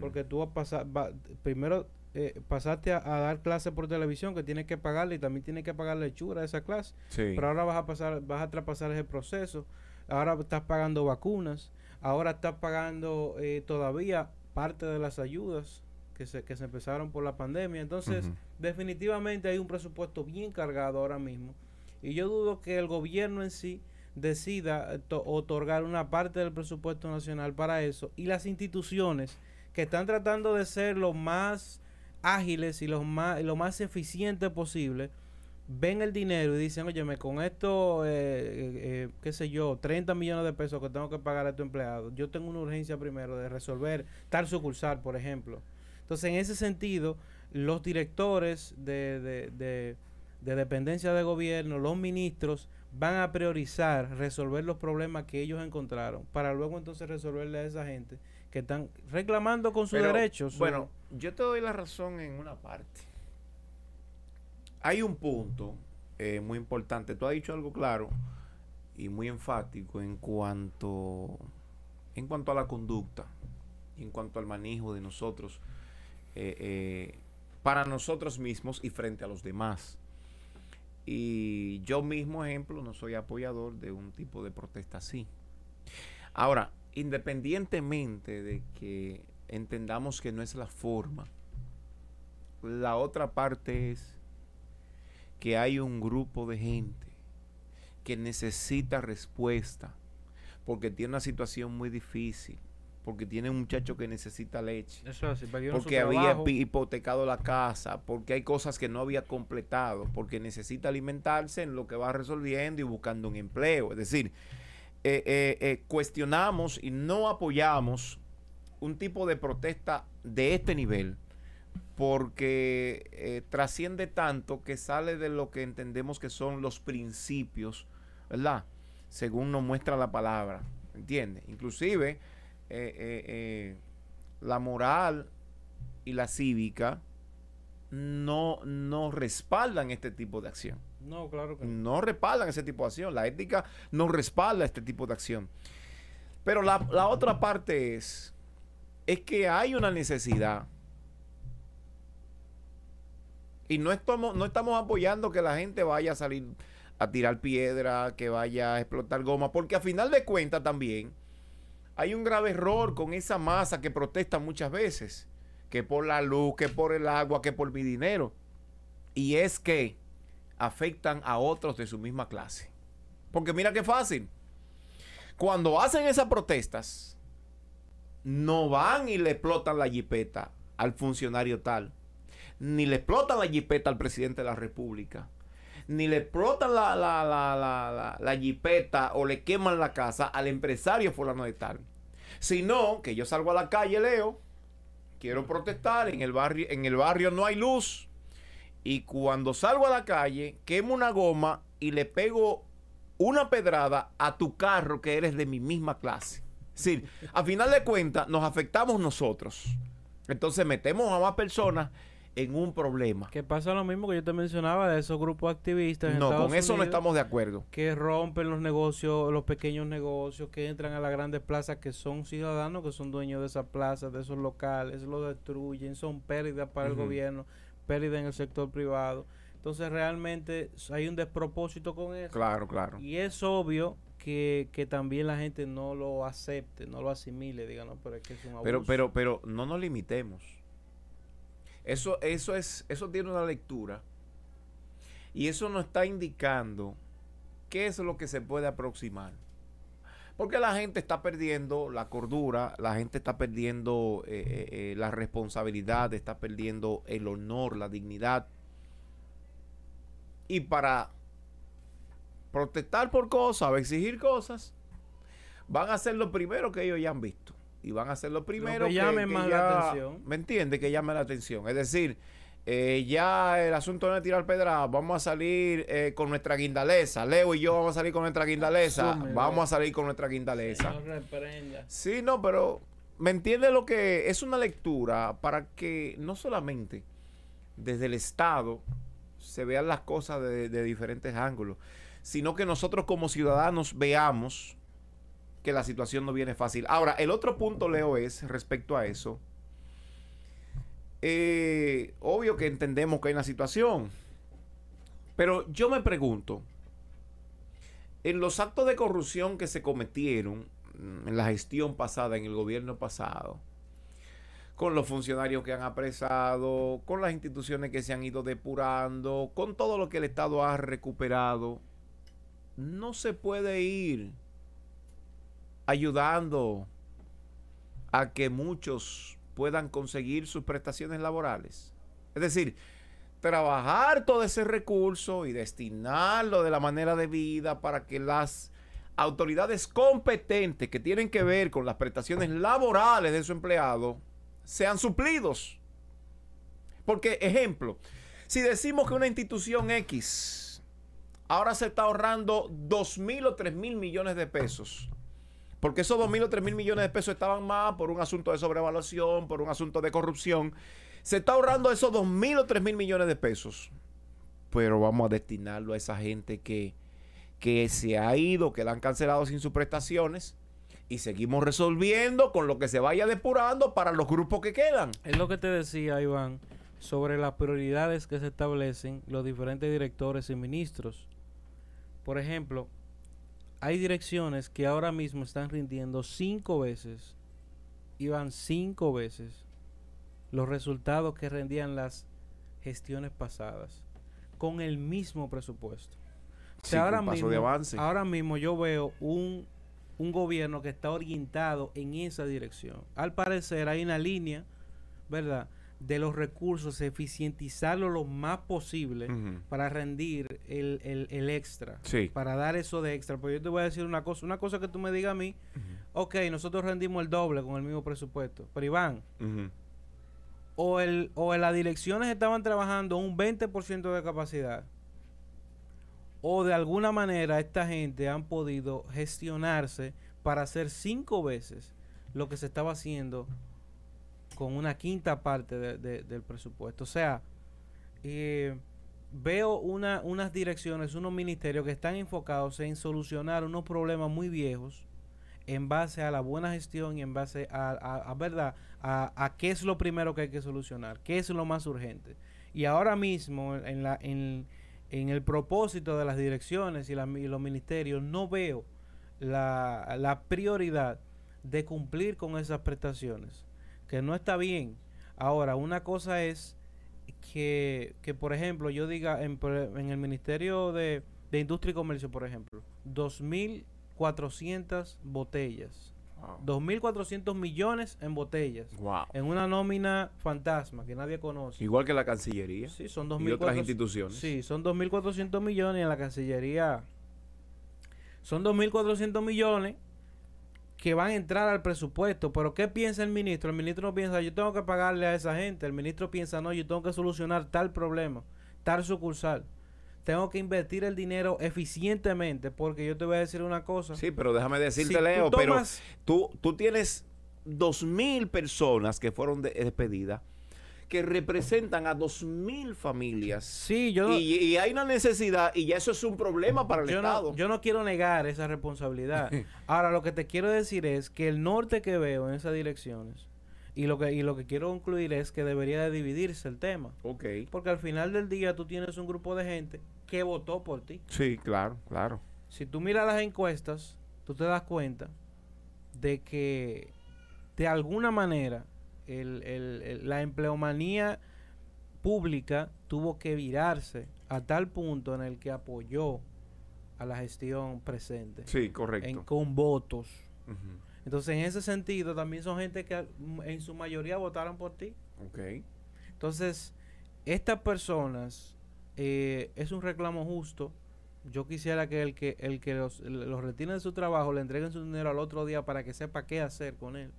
Speaker 1: porque tú vas a pasar, va- primero eh, pasaste a, a dar clases por televisión que tienes que pagarle y también tienes que pagar lechura a esa clase.
Speaker 2: Sí.
Speaker 1: Pero ahora vas a pasar, vas a traspasar ese proceso. Ahora estás pagando vacunas. Ahora estás pagando eh, todavía parte de las ayudas que se, que se empezaron por la pandemia. Entonces, definitivamente hay un presupuesto bien cargado ahora mismo. Y yo dudo que el gobierno en sí decida eh, to- otorgar una parte del presupuesto nacional para eso. Y las instituciones que están tratando de ser lo más ágiles y lo más, lo más eficiente posible, ven el dinero y dicen, óyeme, con esto, eh, eh, eh, qué sé yo, 30 millones de pesos que tengo que pagar a tu empleado, yo tengo una urgencia primero de resolver tal sucursal, por ejemplo. Entonces, en ese sentido, los directores de, de, de, de dependencia de gobierno, los ministros, van a priorizar resolver los problemas que ellos encontraron para luego entonces resolverle a esa gente que están reclamando con sus
Speaker 2: Pero,
Speaker 1: derechos. su-
Speaker 2: Bueno, yo te doy la razón en una parte. Hay un punto eh, muy importante. Tú has dicho algo claro y muy enfático en cuanto en cuanto a la conducta, en cuanto al manejo de nosotros eh, eh, para nosotros mismos y frente a los demás. Y yo mismo, ejemplo, no soy apoyador de un tipo de protesta así. Ahora, independientemente de que entendamos que no es la forma, la otra parte es que hay un grupo de gente que necesita respuesta porque tiene una situación muy difícil, porque tiene un muchacho que necesita leche,
Speaker 1: Eso es
Speaker 2: porque había
Speaker 1: trabajo.
Speaker 2: hipotecado la casa, porque hay cosas que no había completado, porque necesita alimentarse en lo que va resolviendo y buscando un empleo. Es decir, eh, eh, eh, cuestionamos y no apoyamos un tipo de protesta de este nivel porque trasciende tanto que sale de lo que entendemos que son los principios, ¿verdad? Según nos muestra la palabra, ¿entiendes? Inclusive la moral y la cívica no, no respaldan este tipo de acción
Speaker 1: No, claro que no.
Speaker 2: no respaldan ese tipo de acción. La ética no respalda este tipo de acción. Pero la, la otra parte es, es que hay una necesidad. Y no estamos, no estamos apoyando que la gente vaya a salir a tirar piedra, que vaya a explotar goma, porque a final de cuentas también hay un grave error con esa masa que protesta muchas veces, que por la luz, que por el agua, que por mi dinero. Y es que afectan a otros de su misma clase. Porque mira qué fácil. Cuando hacen esas protestas, no van y le explotan la jipeta al funcionario tal, ni le explotan la jipeta al presidente de la República, ni le explotan la, la, la, la, la- jipeta o le queman la casa al empresario fulano de tal. Sino que yo salgo a la calle, Leo, quiero protestar, en el barrio, en el barrio no hay luz, y cuando salgo a la calle, quemo una goma y le pego una pedrada a tu carro que eres de mi misma clase. Es decir, a final de cuentas, nos afectamos nosotros. Entonces metemos a más personas en un problema.
Speaker 1: Que pasa lo mismo que yo te mencionaba de esos grupos activistas. en
Speaker 2: No,
Speaker 1: Estados
Speaker 2: con eso no estamos de acuerdo.
Speaker 1: Que rompen los negocios, los pequeños negocios, que entran a las grandes plazas, que son ciudadanos, que son dueños de esas plazas, de esos locales, lo destruyen, son pérdidas para el gobierno, pérdidas en el sector privado. Entonces realmente hay un despropósito con eso.
Speaker 2: Claro, claro.
Speaker 1: Y es obvio que, que también la gente no lo acepte, no lo asimile, diga, no, pero es que es un abuso.
Speaker 2: Pero, pero, pero no nos limitemos. Eso, eso es, eso tiene una lectura. Y eso nos está indicando qué es lo que se puede aproximar. Porque la gente está perdiendo la cordura, la gente está perdiendo eh, eh, eh, la responsabilidad, está perdiendo el honor, la dignidad. Y para protestar por cosas o exigir cosas, van a hacer lo primero que ellos ya han visto. Y van a hacer lo primero
Speaker 1: que llame más la atención.
Speaker 2: ¿Me entiende? Que llame la atención. Es decir, eh, ya el asunto no es tirar pedra, vamos a salir eh, con nuestra guindaleza. Leo y yo vamos a salir con nuestra guindaleza.
Speaker 1: Asume,
Speaker 2: vamos a salir con nuestra guindaleza.
Speaker 1: Reprenda.
Speaker 2: Sí, no, pero ¿me entiende lo que es una lectura para que no solamente desde el Estado se vean las cosas de, de diferentes ángulos, sino que nosotros como ciudadanos veamos que la situación no viene fácil. Ahora, el otro punto, Leo, es respecto a eso. Eh, obvio que entendemos que hay una situación, pero yo me pregunto, en los actos de corrupción que se cometieron mm, en la gestión pasada, en el gobierno pasado, con los funcionarios que han apresado, con las instituciones que se han ido depurando, con todo lo que el Estado ha recuperado, no se puede ir ayudando a que muchos puedan conseguir sus prestaciones laborales. Es decir, trabajar todo ese recurso y destinarlo de la manera debida para que las autoridades competentes que tienen que ver con las prestaciones laborales de su empleado sean suplidos. Porque, ejemplo, si decimos que una institución X ahora se está ahorrando 2 mil o 3 mil millones de pesos, porque esos 2 mil o 3 mil millones de pesos estaban más por un asunto de sobrevaluación, por un asunto de corrupción, se está ahorrando esos 2 mil o 3 mil millones de pesos. Pero vamos a destinarlo a esa gente que, que se ha ido, que la han cancelado sin sus prestaciones. Y seguimos resolviendo con lo que se vaya depurando para los grupos que quedan.
Speaker 1: Es lo que te decía, Iván, sobre las prioridades que se establecen los diferentes directores y ministros. Por ejemplo, hay direcciones que ahora mismo están rindiendo cinco veces, Iván, cinco veces los resultados que rendían las gestiones pasadas con el mismo presupuesto. O sea,
Speaker 2: Sí,
Speaker 1: ahora, mismo,
Speaker 2: de avance.
Speaker 1: ahora mismo yo veo un un gobierno que está orientado en esa dirección. Al parecer hay una línea, ¿verdad? De los recursos, eficientizarlo lo más posible para rendir el, el- el extra.
Speaker 2: Sí.
Speaker 1: Para dar eso de extra. Pues yo te voy a decir una cosa, una cosa que tú me digas a mí, ok, nosotros rendimos el doble con el mismo presupuesto. Pero Iván, o, el, o en las direcciones estaban trabajando un 20% de capacidad, o de alguna manera esta gente han podido gestionarse para hacer cinco veces lo que se estaba haciendo con una quinta parte de- de- del presupuesto. O sea, eh, veo una, unas direcciones, unos ministerios que están enfocados en solucionar unos problemas muy viejos en base a la buena gestión y en base a, a- verdad a, qué es lo primero que hay que solucionar, qué es lo más urgente. Y ahora mismo en, la, en, el propósito de las direcciones y, la- los ministerios no veo la prioridad de cumplir con esas prestaciones, que no está bien. Ahora, una cosa es que, que por ejemplo, yo diga en, por- en el Ministerio de, de Industria y Comercio, por ejemplo, 2.400 botellas,
Speaker 2: Wow.
Speaker 1: 2.400 millones en botellas,
Speaker 2: Wow.
Speaker 1: en una nómina fantasma que nadie conoce.
Speaker 2: Igual que la Cancillería
Speaker 1: Sí, son
Speaker 2: y otras
Speaker 1: 2.400
Speaker 2: instituciones.
Speaker 1: Sí, son 2.400 millones y en la Cancillería son 2.400 millones que van a entrar al presupuesto. Pero ¿qué piensa el ministro? El ministro no piensa, yo tengo que pagarle a esa gente. El ministro piensa, no, yo tengo que solucionar tal problema, tal sucursal. Tengo que invertir el dinero eficientemente porque yo te voy a decir una cosa.
Speaker 2: Sí, pero déjame decirte,
Speaker 1: Si tú
Speaker 2: Leo, pero tú, tú tienes dos mil personas que fueron de- despedidas que representan a dos mil familias.
Speaker 1: Sí, yo no-
Speaker 2: y, y hay una necesidad y ya eso es un problema para el
Speaker 1: yo
Speaker 2: Estado.
Speaker 1: no, yo no quiero negar esa responsabilidad. Ahora, lo que te quiero decir es que el norte que veo en esas direcciones, y lo que, y lo que quiero concluir es que debería de dividirse el tema.
Speaker 2: ok.
Speaker 1: Porque al final del día tú tienes un grupo de gente que votó por ti.
Speaker 2: Sí, claro, claro.
Speaker 1: Si tú miras las encuestas, tú te das cuenta de que de alguna manera el- el- el- la empleomanía pública tuvo que virarse a tal punto en el que apoyó a la gestión presente
Speaker 2: Sí, correcto.
Speaker 1: en, con votos. Entonces, en ese sentido, también son gente que en su mayoría votaron por ti.
Speaker 2: Ok.
Speaker 1: Entonces, estas personas eh, es un reclamo justo. Yo quisiera que el que el que los, los retire de su trabajo le entreguen su dinero al otro día para que sepa qué hacer con él.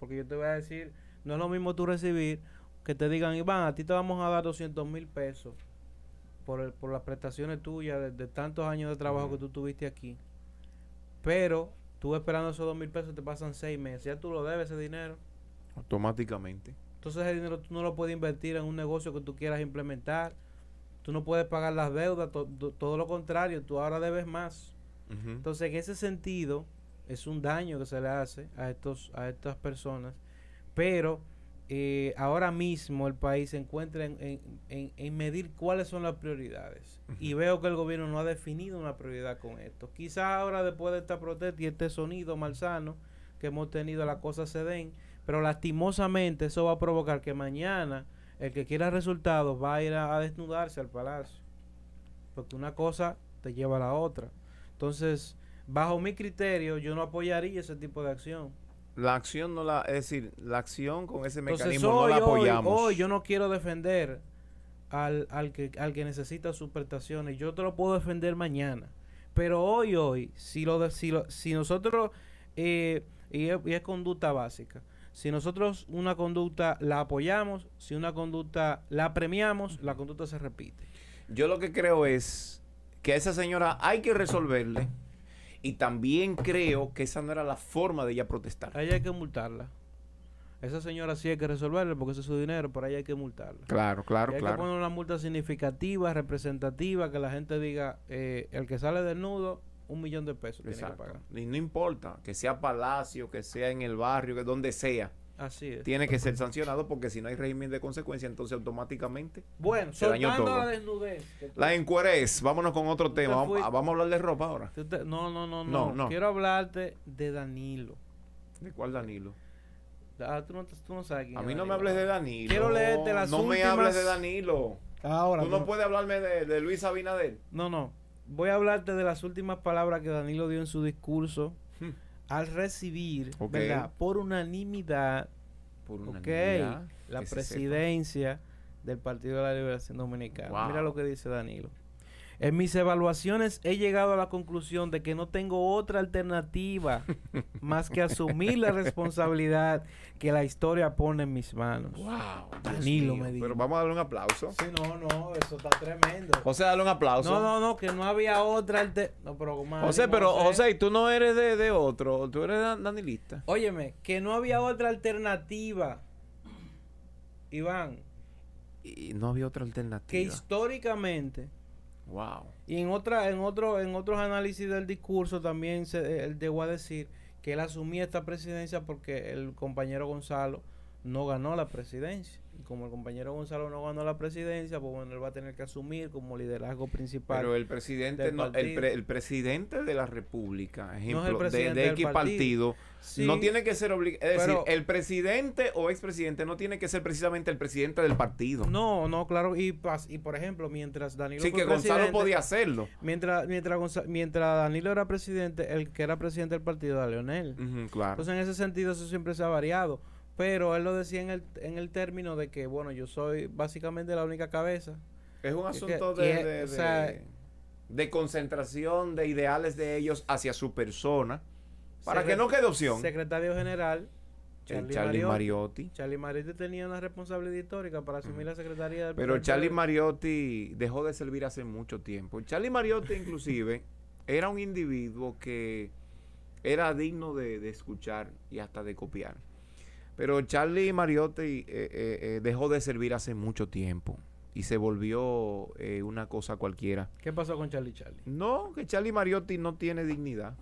Speaker 1: Porque yo te voy a decir, no es lo mismo tú recibir que te digan, Iván, a ti te vamos a dar 200 mil pesos por, el- por las prestaciones tuyas de, de tantos años de trabajo que tú tuviste aquí. Pero tú esperando esos 2 mil pesos te pasan 6 meses. Ya tú lo debes ese dinero.
Speaker 2: Automáticamente.
Speaker 1: Entonces ese dinero tú no lo puedes invertir en un negocio que tú quieras implementar. Tú no puedes pagar las deudas, to- to- todo lo contrario, tú ahora debes más. Entonces en ese sentido es un daño que se le hace a estos a estas personas, pero eh, ahora mismo el país se encuentra en, en- en- en medir cuáles son las prioridades y veo que el gobierno no ha definido una prioridad con esto. Quizás ahora después de esta protesta y este sonido malsano que hemos tenido las cosas se den, pero lastimosamente eso va a provocar que mañana el que quiera resultados va a ir a, a desnudarse al palacio. Porque una cosa te lleva a la otra. Entonces, bajo mi criterio, yo no apoyaría ese tipo de acción.
Speaker 2: La acción no la, es decir, la acción con ese
Speaker 1: Entonces,
Speaker 2: mecanismo no la apoyamos.
Speaker 1: hoy yo no quiero defender al, al, que, al que necesita sus prestaciones. Yo te lo puedo defender mañana. Pero hoy, hoy, si, lo de- si, lo- si nosotros, eh, y, es, y es conducta básica, si nosotros una conducta la apoyamos, si una conducta la premiamos, la conducta se repite.
Speaker 2: Yo lo que creo es que a esa señora hay que resolverle y también creo que esa no era la forma de ella protestar.
Speaker 1: A ella hay que multarla. Esa señora sí hay que resolverle porque ese es su dinero, pero a ella hay que multarla.
Speaker 2: Claro,
Speaker 1: Y
Speaker 2: claro,
Speaker 1: hay que
Speaker 2: claro.
Speaker 1: poner una multa significativa, representativa, que la gente diga, eh, el que sale desnudo, un millón de pesos tiene que
Speaker 2: Exacto.
Speaker 1: pagar.
Speaker 2: Y no importa, que sea palacio, que sea en el barrio, que donde sea,
Speaker 1: Así es.
Speaker 2: tiene que ser sancionado porque si no hay régimen de consecuencia, entonces automáticamente
Speaker 1: Bueno,
Speaker 2: Se dañó
Speaker 1: soltando
Speaker 2: todo.
Speaker 1: la desnudez.
Speaker 2: La encuerez, vámonos con otro tema. Vamos, a hablar de ropa ahora.
Speaker 1: te- no, no, no,
Speaker 2: No,
Speaker 1: no,
Speaker 2: no.
Speaker 1: Quiero hablarte de Danilo.
Speaker 2: ¿De cuál Danilo?
Speaker 1: Ah, tú, no, tú no sabes quién
Speaker 2: A mí no me hables de Danilo.
Speaker 1: Quiero leerte las
Speaker 2: No me hables de Danilo.
Speaker 1: Ahora,
Speaker 2: Tú no
Speaker 1: no,
Speaker 2: puedes hablarme de, de Luis Abinader.
Speaker 1: no, no. Voy a hablarte de las últimas palabras que Danilo dio en su discurso al recibir. ¿verdad? Por unanimidad,
Speaker 2: Por
Speaker 1: la
Speaker 2: se
Speaker 1: presidencia del Partido de la Liberación Dominicana.
Speaker 2: Wow.
Speaker 1: Mira lo que dice Danilo. En mis evaluaciones he llegado a la conclusión de que no tengo otra alternativa más que asumir la responsabilidad que la historia pone en mis manos.
Speaker 2: Wow,
Speaker 1: Danilo
Speaker 2: mío.
Speaker 1: Medina.
Speaker 2: Pero vamos a darle un aplauso.
Speaker 1: Sí, no, no, eso está tremendo.
Speaker 2: José, dale un aplauso.
Speaker 1: No, no, no, que no había otra alternativa. No, pero como
Speaker 2: José,
Speaker 1: ánimo,
Speaker 2: pero José, tú no eres de, de otro, tú eres dan- danilista.
Speaker 1: Óyeme, que no había otra alternativa. Iván,
Speaker 2: Y no había otra
Speaker 1: que
Speaker 2: alternativa.
Speaker 1: históricamente
Speaker 2: Wow.
Speaker 1: y en otra en otro en otros análisis del discurso también se él llegó a decir que él asumía esta presidencia porque el compañero Gonzalo no ganó la presidencia. Y como el compañero Gonzalo no ganó la presidencia, pues bueno, él va a tener que asumir como liderazgo principal.
Speaker 2: Pero el presidente, no, el, pre- el presidente de la República, ejemplo, de- de, X
Speaker 1: partido.
Speaker 2: partido,
Speaker 1: Sí,
Speaker 2: no tiene que ser obligado. Es
Speaker 1: pero-
Speaker 2: decir, el presidente o expresidente no tiene que ser precisamente el presidente del partido.
Speaker 1: No, no, claro. Y, pas- y por ejemplo, mientras Danilo
Speaker 2: sí,
Speaker 1: fue
Speaker 2: que Gonzalo podía hacerlo.
Speaker 1: Mientras, mientras, Gonza- mientras Danilo era presidente, el que era presidente del partido era Leonel.
Speaker 2: Claro.
Speaker 1: Entonces, en ese sentido, eso siempre se ha variado. Pero él lo decía en el, en el término de que, bueno, yo soy básicamente la única cabeza.
Speaker 2: es un asunto
Speaker 1: que
Speaker 2: de,
Speaker 1: es-
Speaker 2: de-
Speaker 1: o sea-
Speaker 2: de- de concentración de ideales de ellos hacia su persona. Para que no quede opción.
Speaker 1: Secretario general, Charlie,
Speaker 2: Charlie
Speaker 1: Mariotti.
Speaker 2: Mariotti.
Speaker 1: Charlie Mariotti tenía una responsabilidad histórica para asumir la secretaría del
Speaker 2: Pero Charlie Mariotti dejó de servir hace mucho tiempo. Charlie Mariotti, inclusive, era un individuo que era digno de, de escuchar y hasta de copiar. Pero Charlie Mariotti eh, eh, eh, dejó de servir hace mucho tiempo y se volvió eh, una cosa cualquiera.
Speaker 1: ¿Qué pasó con Charlie Charlie?
Speaker 2: No, que Charlie Mariotti no tiene dignidad.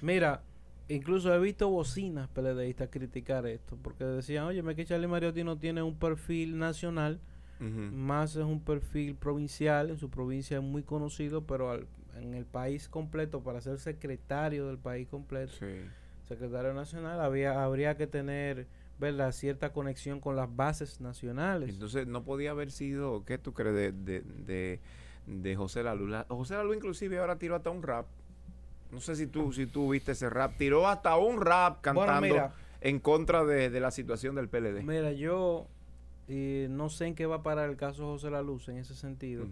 Speaker 1: Mira, incluso he visto bocinas PLDistas criticar esto, porque decían, oye, que Charlie Mariotti no tiene un perfil nacional, más es un perfil provincial, en su provincia es muy conocido, pero al- en el país completo, para ser secretario del país completo,
Speaker 2: Sí.
Speaker 1: Secretario nacional, había, habría que tener ¿verdad? cierta conexión con las bases nacionales.
Speaker 2: Entonces no podía haber sido, ¿qué tú crees de, de, de, de José Lalu? La- José Lalu inclusive ahora tiró hasta un rap. No sé si tú, si tú viste ese rap. Tiró hasta un rap cantando
Speaker 1: bueno, mira,
Speaker 2: en contra de, de la situación del PLD.
Speaker 1: mira, yo eh, no sé en qué va a parar el caso José Luz en ese sentido.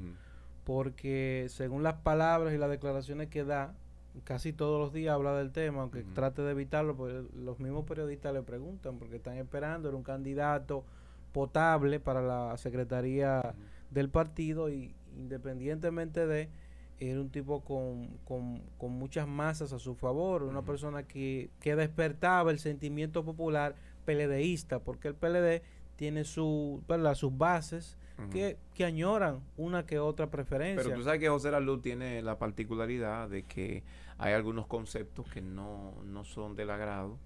Speaker 1: Porque según las palabras y las declaraciones que da, casi todos los días habla del tema, aunque trate de evitarlo, pues los mismos periodistas le preguntan, porque están esperando, era un candidato potable para la secretaría del partido y independientemente de, era un tipo con, con, con muchas masas a su favor, una persona que, que despertaba el sentimiento popular PLDista, porque el PLD tiene su, ¿verdad? sus bases Que, que añoran una que otra preferencia.
Speaker 2: Pero tú sabes que José Lalu tiene la particularidad de que hay algunos conceptos que no, no son del agrado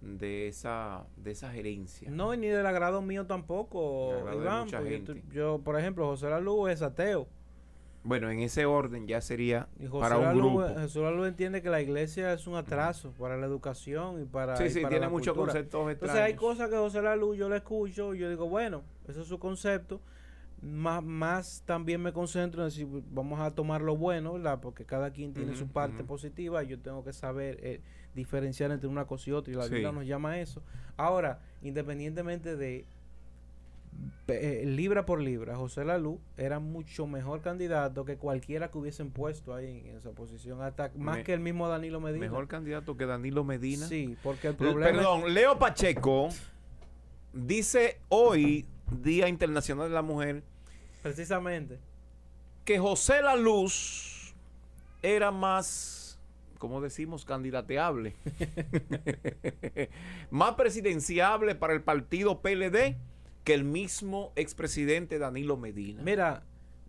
Speaker 2: de esa, de esa gerencia.
Speaker 1: No, y ni del agrado mío tampoco,
Speaker 2: de
Speaker 1: Iván.
Speaker 2: mucha
Speaker 1: yo,
Speaker 2: gente.
Speaker 1: te- yo, por ejemplo, José Lalu es ateo.
Speaker 2: Bueno, en ese orden ya sería
Speaker 1: Y José
Speaker 2: para un grupo.
Speaker 1: José Lalu entiende que la iglesia es un atraso para la educación y para.
Speaker 2: Sí,
Speaker 1: y
Speaker 2: sí,
Speaker 1: para
Speaker 2: tiene muchos conceptos
Speaker 1: Entonces hay cosas que José Lalu yo le escucho y yo digo, bueno, ese es su concepto. Más, más también me concentro en decir, vamos a tomar lo bueno, ¿verdad? Porque cada quien tiene su parte positiva y yo tengo que saber eh, diferenciar entre una cosa y otra y la
Speaker 2: Sí.
Speaker 1: Biblia nos llama a eso. Ahora, independientemente de eh, libra por libra, José Lalu era mucho mejor candidato que cualquiera que hubiesen puesto ahí en esa posición, hasta más
Speaker 2: Me-
Speaker 1: que el mismo Danilo Medina.
Speaker 2: Mejor candidato que Danilo Medina.
Speaker 1: Sí, porque el
Speaker 2: L-
Speaker 1: problema es-
Speaker 2: Perdón, Leo Pacheco dice hoy, Día Internacional de la Mujer,
Speaker 1: precisamente
Speaker 2: que José La Luz era más, como decimos, candidateable, más presidenciable para el partido PLD que el mismo expresidente Danilo Medina.
Speaker 1: Mira,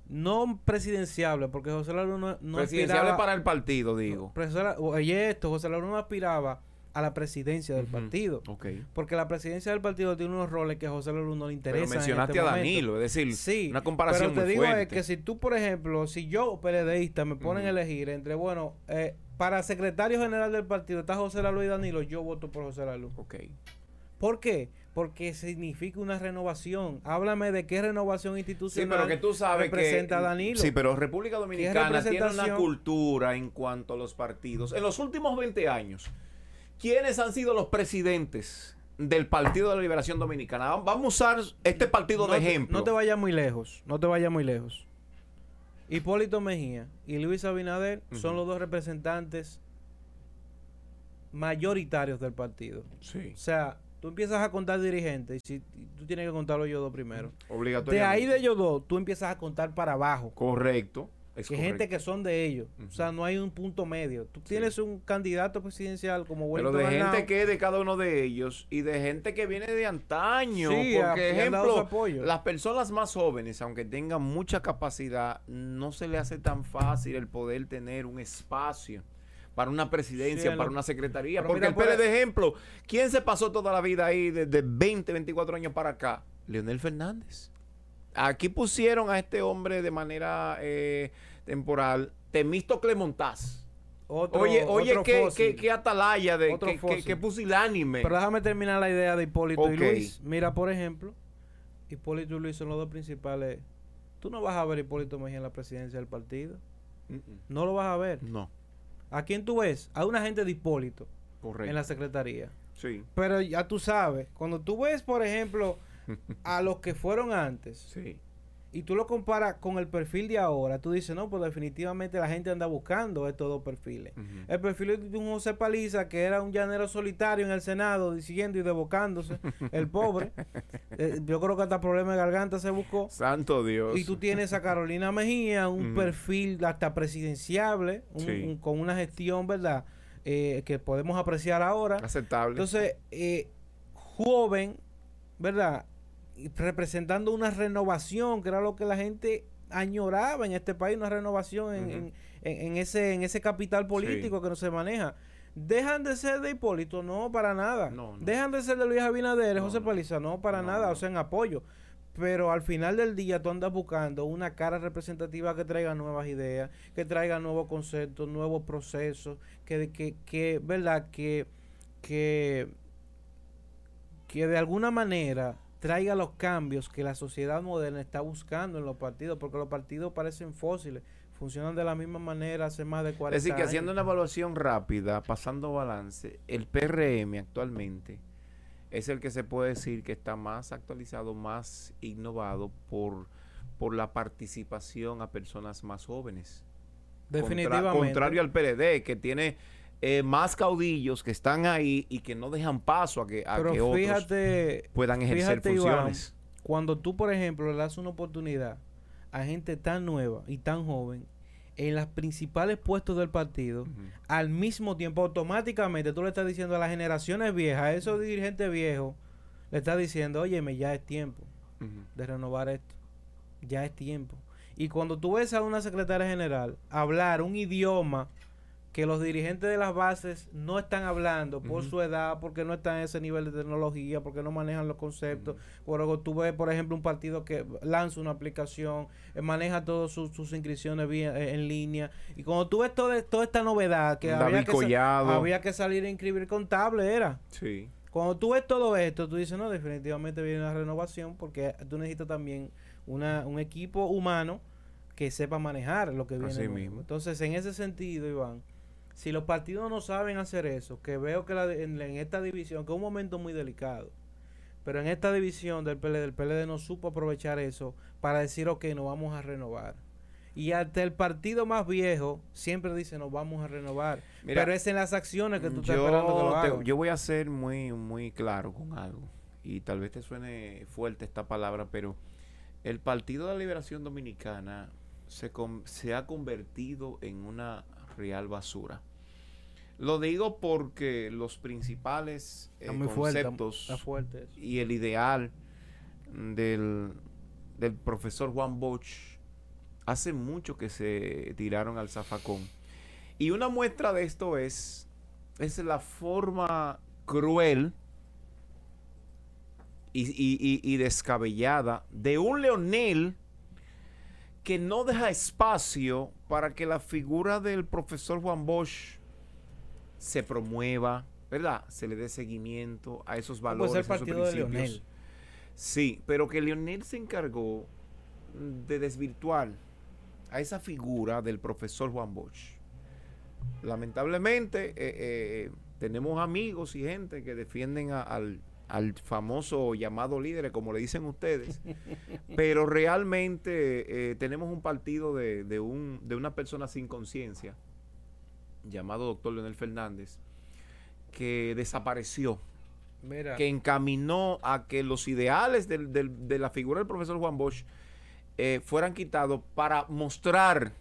Speaker 1: no presidenciable, porque José Lalu no, no
Speaker 2: presidenciable
Speaker 1: aspiraba-
Speaker 2: para el partido, digo.
Speaker 1: Oye esto, José Lalu no aspiraba a la presidencia del partido.
Speaker 2: Ok.
Speaker 1: Porque la presidencia del partido tiene unos roles que a José Lalu no le interesan.
Speaker 2: Pero mencionaste
Speaker 1: en
Speaker 2: a
Speaker 1: este momento.
Speaker 2: Danilo, es decir,
Speaker 1: Sí,
Speaker 2: una comparación
Speaker 1: pero te
Speaker 2: muy
Speaker 1: digo es que si tú, por ejemplo, si yo, PLDista, me ponen a elegir entre, bueno, eh, para secretario general del partido está José Lalu y Danilo, yo voto por José Lalu.
Speaker 2: Ok.
Speaker 1: ¿Por qué? Porque significa una renovación. Háblame de qué renovación
Speaker 2: Sí,
Speaker 1: institucional
Speaker 2: pero que tú sabes
Speaker 1: representa
Speaker 2: que...
Speaker 1: Danilo.
Speaker 2: Sí, pero República Dominicana tiene una cultura en cuanto a los partidos. En los últimos 20 años, ¿quiénes han sido los presidentes del Partido de la Liberación Dominicana? Vamos a usar este partido
Speaker 1: no
Speaker 2: de ejemplo.
Speaker 1: No te vayas muy lejos, no te vayas muy lejos. Hipólito Mejía y Luis Abinader son los dos representantes mayoritarios del partido.
Speaker 2: Sí,
Speaker 1: O sea, tú empiezas a contar dirigentes y si tú tienes que contarlo ellos dos primero. De
Speaker 2: obligatoriamente.
Speaker 1: ahí de ellos dos, tú empiezas a contar para abajo.
Speaker 2: Correcto. Es
Speaker 1: que
Speaker 2: correcto.
Speaker 1: gente que son de ellos. O sea, no hay un punto medio. Tú
Speaker 2: Sí.
Speaker 1: tienes un candidato presidencial como
Speaker 2: Pero
Speaker 1: Wellington
Speaker 2: de gente que es de cada uno de ellos y de gente que viene de antaño.
Speaker 1: Sí,
Speaker 2: porque, ejemplo,
Speaker 1: apoyo.
Speaker 2: las personas más jóvenes, aunque tengan mucha capacidad, no se le hace tan fácil el poder tener un espacio para una presidencia, para una secretaría.
Speaker 1: pero
Speaker 2: porque
Speaker 1: mira,
Speaker 2: el
Speaker 1: por-
Speaker 2: PLD, de ejemplo, ¿quién se pasó toda la vida ahí desde 20, 24 años para acá? Leonel Fernández. Aquí pusieron a este hombre de manera eh, temporal, Temisto Clemontaz.
Speaker 1: otro-
Speaker 2: Oye, oye,
Speaker 1: otro
Speaker 2: qué, qué, qué atalaya, de, qué, qué-
Speaker 1: fósil.
Speaker 2: qué pusilánime.
Speaker 1: Pero déjame terminar la idea de Hipólito
Speaker 2: Ok.
Speaker 1: y Luis. Mira, por ejemplo, Hipólito y Luis son los dos principales. Tú no vas a ver a Hipólito Mejía en la presidencia del partido.
Speaker 2: Mm,
Speaker 1: No lo vas a ver.
Speaker 2: No,
Speaker 1: ¿A quién tú ves? A una gente de Hipólito
Speaker 2: correcto.
Speaker 1: en la secretaría.
Speaker 2: Sí,
Speaker 1: Pero ya tú sabes, cuando tú ves, por ejemplo, a los que fueron antes
Speaker 2: sí.
Speaker 1: Y tú lo comparas con el perfil de ahora, tú dices, no, pues definitivamente la gente anda buscando estos dos perfiles. El perfil de un José Paliza, que era un llanero solitario en el Senado, diciendo y devocándose, el pobre. Eh, yo creo que hasta problema de garganta se buscó.
Speaker 2: Santo Dios.
Speaker 1: Y tú tienes a Carolina Mejía, un perfil hasta presidenciable, un-
Speaker 2: Sí.
Speaker 1: un- con una gestión, ¿verdad? Eh, que podemos apreciar ahora.
Speaker 2: Aceptable.
Speaker 1: Entonces, eh, joven, ¿verdad? Representando una renovación, que era lo que la gente añoraba en este país, una renovación en, en- en- en ese, en ese capital político que no se maneja. ¿Dejan de ser de Hipólito? No, para nada.
Speaker 2: No, no.
Speaker 1: ¿Dejan de ser de Luis Abinader,
Speaker 2: No,
Speaker 1: José. Paliza? No, para nada, o sea, en apoyo. Pero al final del día tú andas buscando una cara representativa que traiga nuevas ideas, que traiga nuevos conceptos, nuevos procesos, que, que, que ¿verdad? Que, que, que de alguna manera traiga los cambios que la sociedad moderna está buscando en los partidos, porque los partidos parecen fósiles, funcionan de la misma manera hace más de 40
Speaker 2: es decir, que
Speaker 1: años.
Speaker 2: haciendo una evaluación rápida, pasando balance, el PRM actualmente es el que se puede decir que está más actualizado, más innovado por, por la participación a personas más jóvenes. Contra-
Speaker 1: Definitivamente.
Speaker 2: contrario al PLD, que tiene eh, más caudillos que están ahí y que no dejan paso a que, a que
Speaker 1: Pero
Speaker 2: otros
Speaker 1: fíjate,
Speaker 2: puedan ejercer
Speaker 1: fíjate, Iván,
Speaker 2: funciones.
Speaker 1: cuando tú, por ejemplo, le das una oportunidad a gente tan nueva y tan joven en los principales puestos del partido, al mismo tiempo, automáticamente tú le estás diciendo a las generaciones viejas, a esos dirigentes viejos, le estás diciendo, óyeme, ya es tiempo de renovar esto. Ya es tiempo. Y cuando tú ves a una secretaria general hablar un idioma que los dirigentes de las bases no están hablando por su edad, porque no están en ese nivel de tecnología, porque no manejan los conceptos. Luego tú ves, por ejemplo, un partido que lanza una aplicación, eh, maneja todas sus, sus inscripciones vía- eh, en línea. Y cuando tú ves toda, toda esta novedad, que, había que, había que salir a inscribir contable, era.
Speaker 2: Sí.
Speaker 1: Cuando tú ves todo esto, tú dices, no, definitivamente viene una renovación porque tú necesitas también una, un equipo humano que sepa manejar lo que viene.
Speaker 2: Así mismo.
Speaker 1: Entonces, en ese sentido, Iván, si los partidos no saben hacer eso, que veo que la de- en, en esta división, que es un momento muy delicado, pero en esta división del PLD, el PLD no supo aprovechar eso para decir, ok, nos vamos a renovar. Y hasta el partido más viejo siempre dice, nos vamos a renovar.
Speaker 2: Mira,
Speaker 1: pero es en las acciones que tú estás
Speaker 2: yo,
Speaker 1: esperando que lo
Speaker 2: te- yo voy a ser muy, muy claro con algo. Y tal vez te suene fuerte esta palabra, pero el Partido de la Liberación Dominicana se, con- se ha convertido en una real basura. Lo digo porque los principales eh,
Speaker 1: fuerte,
Speaker 2: conceptos
Speaker 1: fuerte
Speaker 2: y el ideal del, del profesor Juan Bosch hace mucho que se tiraron al zafacón. Y una muestra de esto es, es la forma cruel y, y- y- y descabellada de un Leonel que no deja espacio para que la figura del profesor Juan Bosch se promueva, ¿verdad? Se le dé seguimiento a esos
Speaker 1: Pues
Speaker 2: valores,
Speaker 1: el
Speaker 2: a esos
Speaker 1: partido de
Speaker 2: principios.
Speaker 1: Leonel.
Speaker 2: Sí, pero que Leonel se encargó de desvirtuar a esa figura del profesor Juan Bosch. Lamentablemente, eh, eh, tenemos amigos y gente que defienden a- al, al famoso llamado líder, como le dicen ustedes, pero realmente eh, tenemos un partido de, de un, de una persona sin conciencia, llamado doctor Leonel Fernández, que desapareció
Speaker 1: Mira,
Speaker 2: que encaminó a que los ideales del- del- de la figura del profesor Juan Bosch eh, fueran quitados para mostrar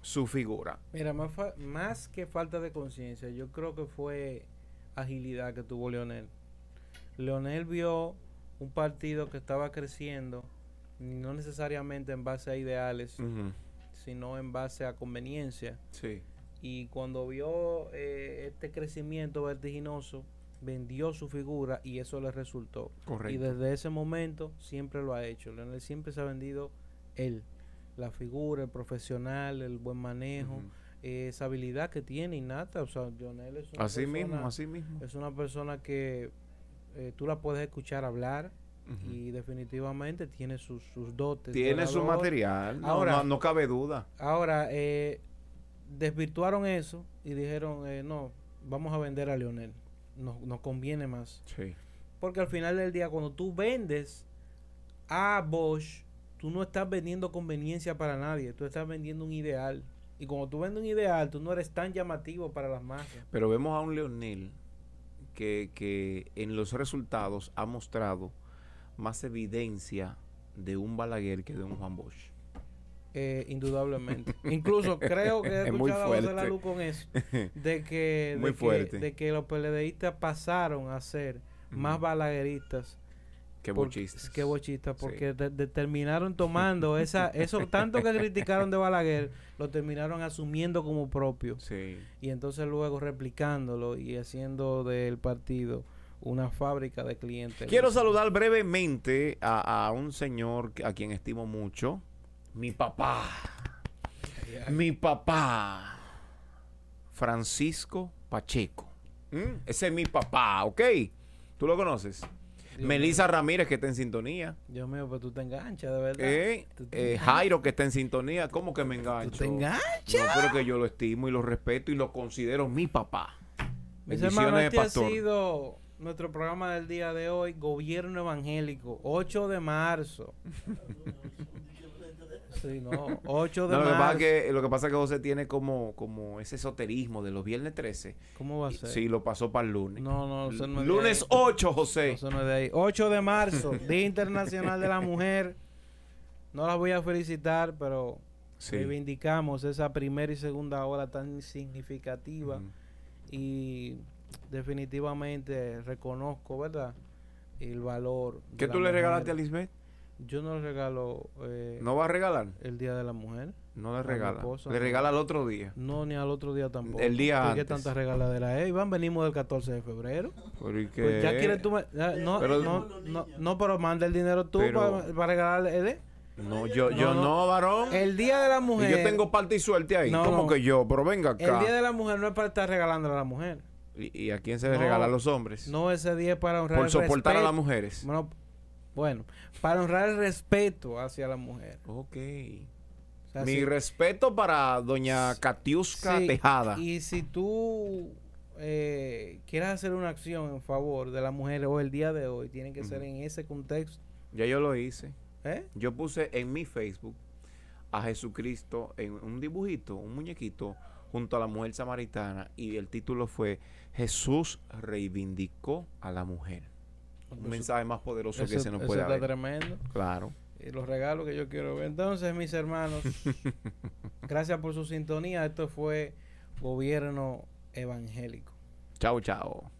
Speaker 2: su figura.
Speaker 1: mira más, fa- más que falta de conciencia, yo creo que fue agilidad que tuvo Leonel. Leonel vio un partido que estaba creciendo, no necesariamente en base a ideales, sino en base a conveniencia.
Speaker 2: Sí.
Speaker 1: Y cuando vio eh, este crecimiento vertiginoso, vendió su figura y eso le resultó.
Speaker 2: Correcto.
Speaker 1: Y desde ese momento siempre lo ha hecho. Leonel siempre se ha vendido él, la figura, el profesional, el buen manejo, eh, esa habilidad que tiene innata. O sea, Leonel es una,
Speaker 2: Así
Speaker 1: persona,
Speaker 2: mismo, así mismo.
Speaker 1: es una persona que eh, tú la puedes escuchar hablar y definitivamente tiene sus, sus dotes.
Speaker 2: Tiene su material, no,
Speaker 1: Ahora-
Speaker 2: no, no cabe duda.
Speaker 1: Ahora, eh, desvirtuaron eso y dijeron, eh, no, vamos a vender a Leonel. Nos, nos conviene más.
Speaker 2: Sí.
Speaker 1: Porque al final del día, cuando tú vendes a Bosch, tú no estás vendiendo conveniencia para nadie, tú estás vendiendo un ideal. Y cuando tú vendes un ideal, tú no eres tan llamativo para las masas.
Speaker 2: Pero vemos a un Leonel que, que en los resultados ha mostrado más evidencia de un Balaguer que de un Juan Bosch.
Speaker 1: Eh, indudablemente. Incluso creo que he
Speaker 2: Es muy
Speaker 1: escuchado a José
Speaker 2: fuerte.
Speaker 1: Lalu con eso. De que,
Speaker 2: Muy
Speaker 1: de, que,
Speaker 2: fuerte.
Speaker 1: de que los PLDistas pasaron a ser más balagueristas
Speaker 2: Qué bochistas.
Speaker 1: Qué bochistas,
Speaker 2: Sí.
Speaker 1: porque de- de- terminaron tomando esa, eso tanto que criticaron de Balaguer, lo terminaron asumiendo como propio.
Speaker 2: Sí.
Speaker 1: Y entonces luego replicándolo y haciendo del partido una fábrica de clientes.
Speaker 2: Quiero saludar brevemente a, a un señor a quien estimo mucho. Mi papá. Mi papá. Francisco Pacheco. ¿Mm? Ese es mi papá, ¿ok? ¿Tú lo conoces?
Speaker 1: Dios
Speaker 2: Melissa Ramírez, que está en sintonía.
Speaker 1: Dios mío, pues tú te enganchas, de verdad.
Speaker 2: ¿Eh?
Speaker 1: Tú te
Speaker 2: Eh, Jairo, que está en sintonía. ¿Cómo que me
Speaker 1: Tú
Speaker 2: engancho?
Speaker 1: te enganchas.
Speaker 2: No, pero que yo lo estimo y lo respeto y lo considero mi papá.
Speaker 1: Mis hermanos, este ha sido nuestro programa del día de hoy, Gobierno Evangélico, 8 de marzo. Sí, no, 8 de
Speaker 2: No, lo, que pasa que, lo que pasa es que José tiene como, como ese esoterismo de los viernes 13.
Speaker 1: ¿Cómo va a ser?
Speaker 2: Sí, lo pasó para el lunes.
Speaker 1: No, no, no es de
Speaker 2: lunes
Speaker 1: ahí.
Speaker 2: 8, José.
Speaker 1: Eso no es de ahí. 8 de marzo, Día Internacional de la Mujer. No las voy a felicitar, pero
Speaker 2: Sí.
Speaker 1: reivindicamos esa primera y segunda hora tan significativa y definitivamente reconozco, ¿verdad? El valor.
Speaker 2: ¿Qué tú le regalaste a. Lisbeth?
Speaker 1: Yo no le regalo eh,
Speaker 2: ¿No va a regalar?
Speaker 1: el Día de la Mujer.
Speaker 2: No le regala.
Speaker 1: esposa,
Speaker 2: Le
Speaker 1: no.
Speaker 2: regala el otro día.
Speaker 1: No, ni al otro día tampoco.
Speaker 2: El día
Speaker 1: ¿Por qué
Speaker 2: antes.
Speaker 1: tanta regaladera es? Iván, venimos del 14 de febrero.
Speaker 2: Porque...
Speaker 1: Pues ya quieres tú... ya, no,
Speaker 2: Pero-
Speaker 1: no, no, no, pero manda el dinero tú
Speaker 2: Pero-
Speaker 1: para regalarle. ¿eh?
Speaker 2: No, yo no, yo
Speaker 1: No,
Speaker 2: varón.
Speaker 1: El Día de la
Speaker 2: Y
Speaker 1: Mujer...
Speaker 2: yo tengo parte y suerte ahí.
Speaker 1: No,
Speaker 2: ¿Cómo
Speaker 1: no.
Speaker 2: que yo? Pero venga acá.
Speaker 1: El Día de la Mujer no es para estar regalándole a la mujer.
Speaker 2: ¿Y, y a quién se le
Speaker 1: No,
Speaker 2: regala a los hombres?
Speaker 1: No, ese día es para honrar
Speaker 2: Por
Speaker 1: el
Speaker 2: soportar a las mujeres.
Speaker 1: Bueno, bueno, para honrar el respeto hacia la mujer.
Speaker 2: Ok.
Speaker 1: O sea,
Speaker 2: Mi
Speaker 1: si-
Speaker 2: respeto para doña Katiuska
Speaker 1: sí,
Speaker 2: Tejada.
Speaker 1: Y si tú eh, quieres hacer una acción en favor de la mujer o el día de hoy, tiene que ser en ese contexto.
Speaker 2: Ya yo lo hice.
Speaker 1: ¿eh?
Speaker 2: Yo puse en mi Facebook a Jesucristo en un dibujito, un muñequito, junto a la mujer samaritana. Y el título fue Jesús reivindicó a la mujer. Un mensaje más poderoso que se nos
Speaker 1: eso
Speaker 2: puede
Speaker 1: está
Speaker 2: haber.
Speaker 1: tremendo.
Speaker 2: Claro.
Speaker 1: Y los regalos que yo quiero ver. Entonces, mis hermanos, gracias por su sintonía. Esto fue Gobierno Evangélico.
Speaker 2: Chao, chao.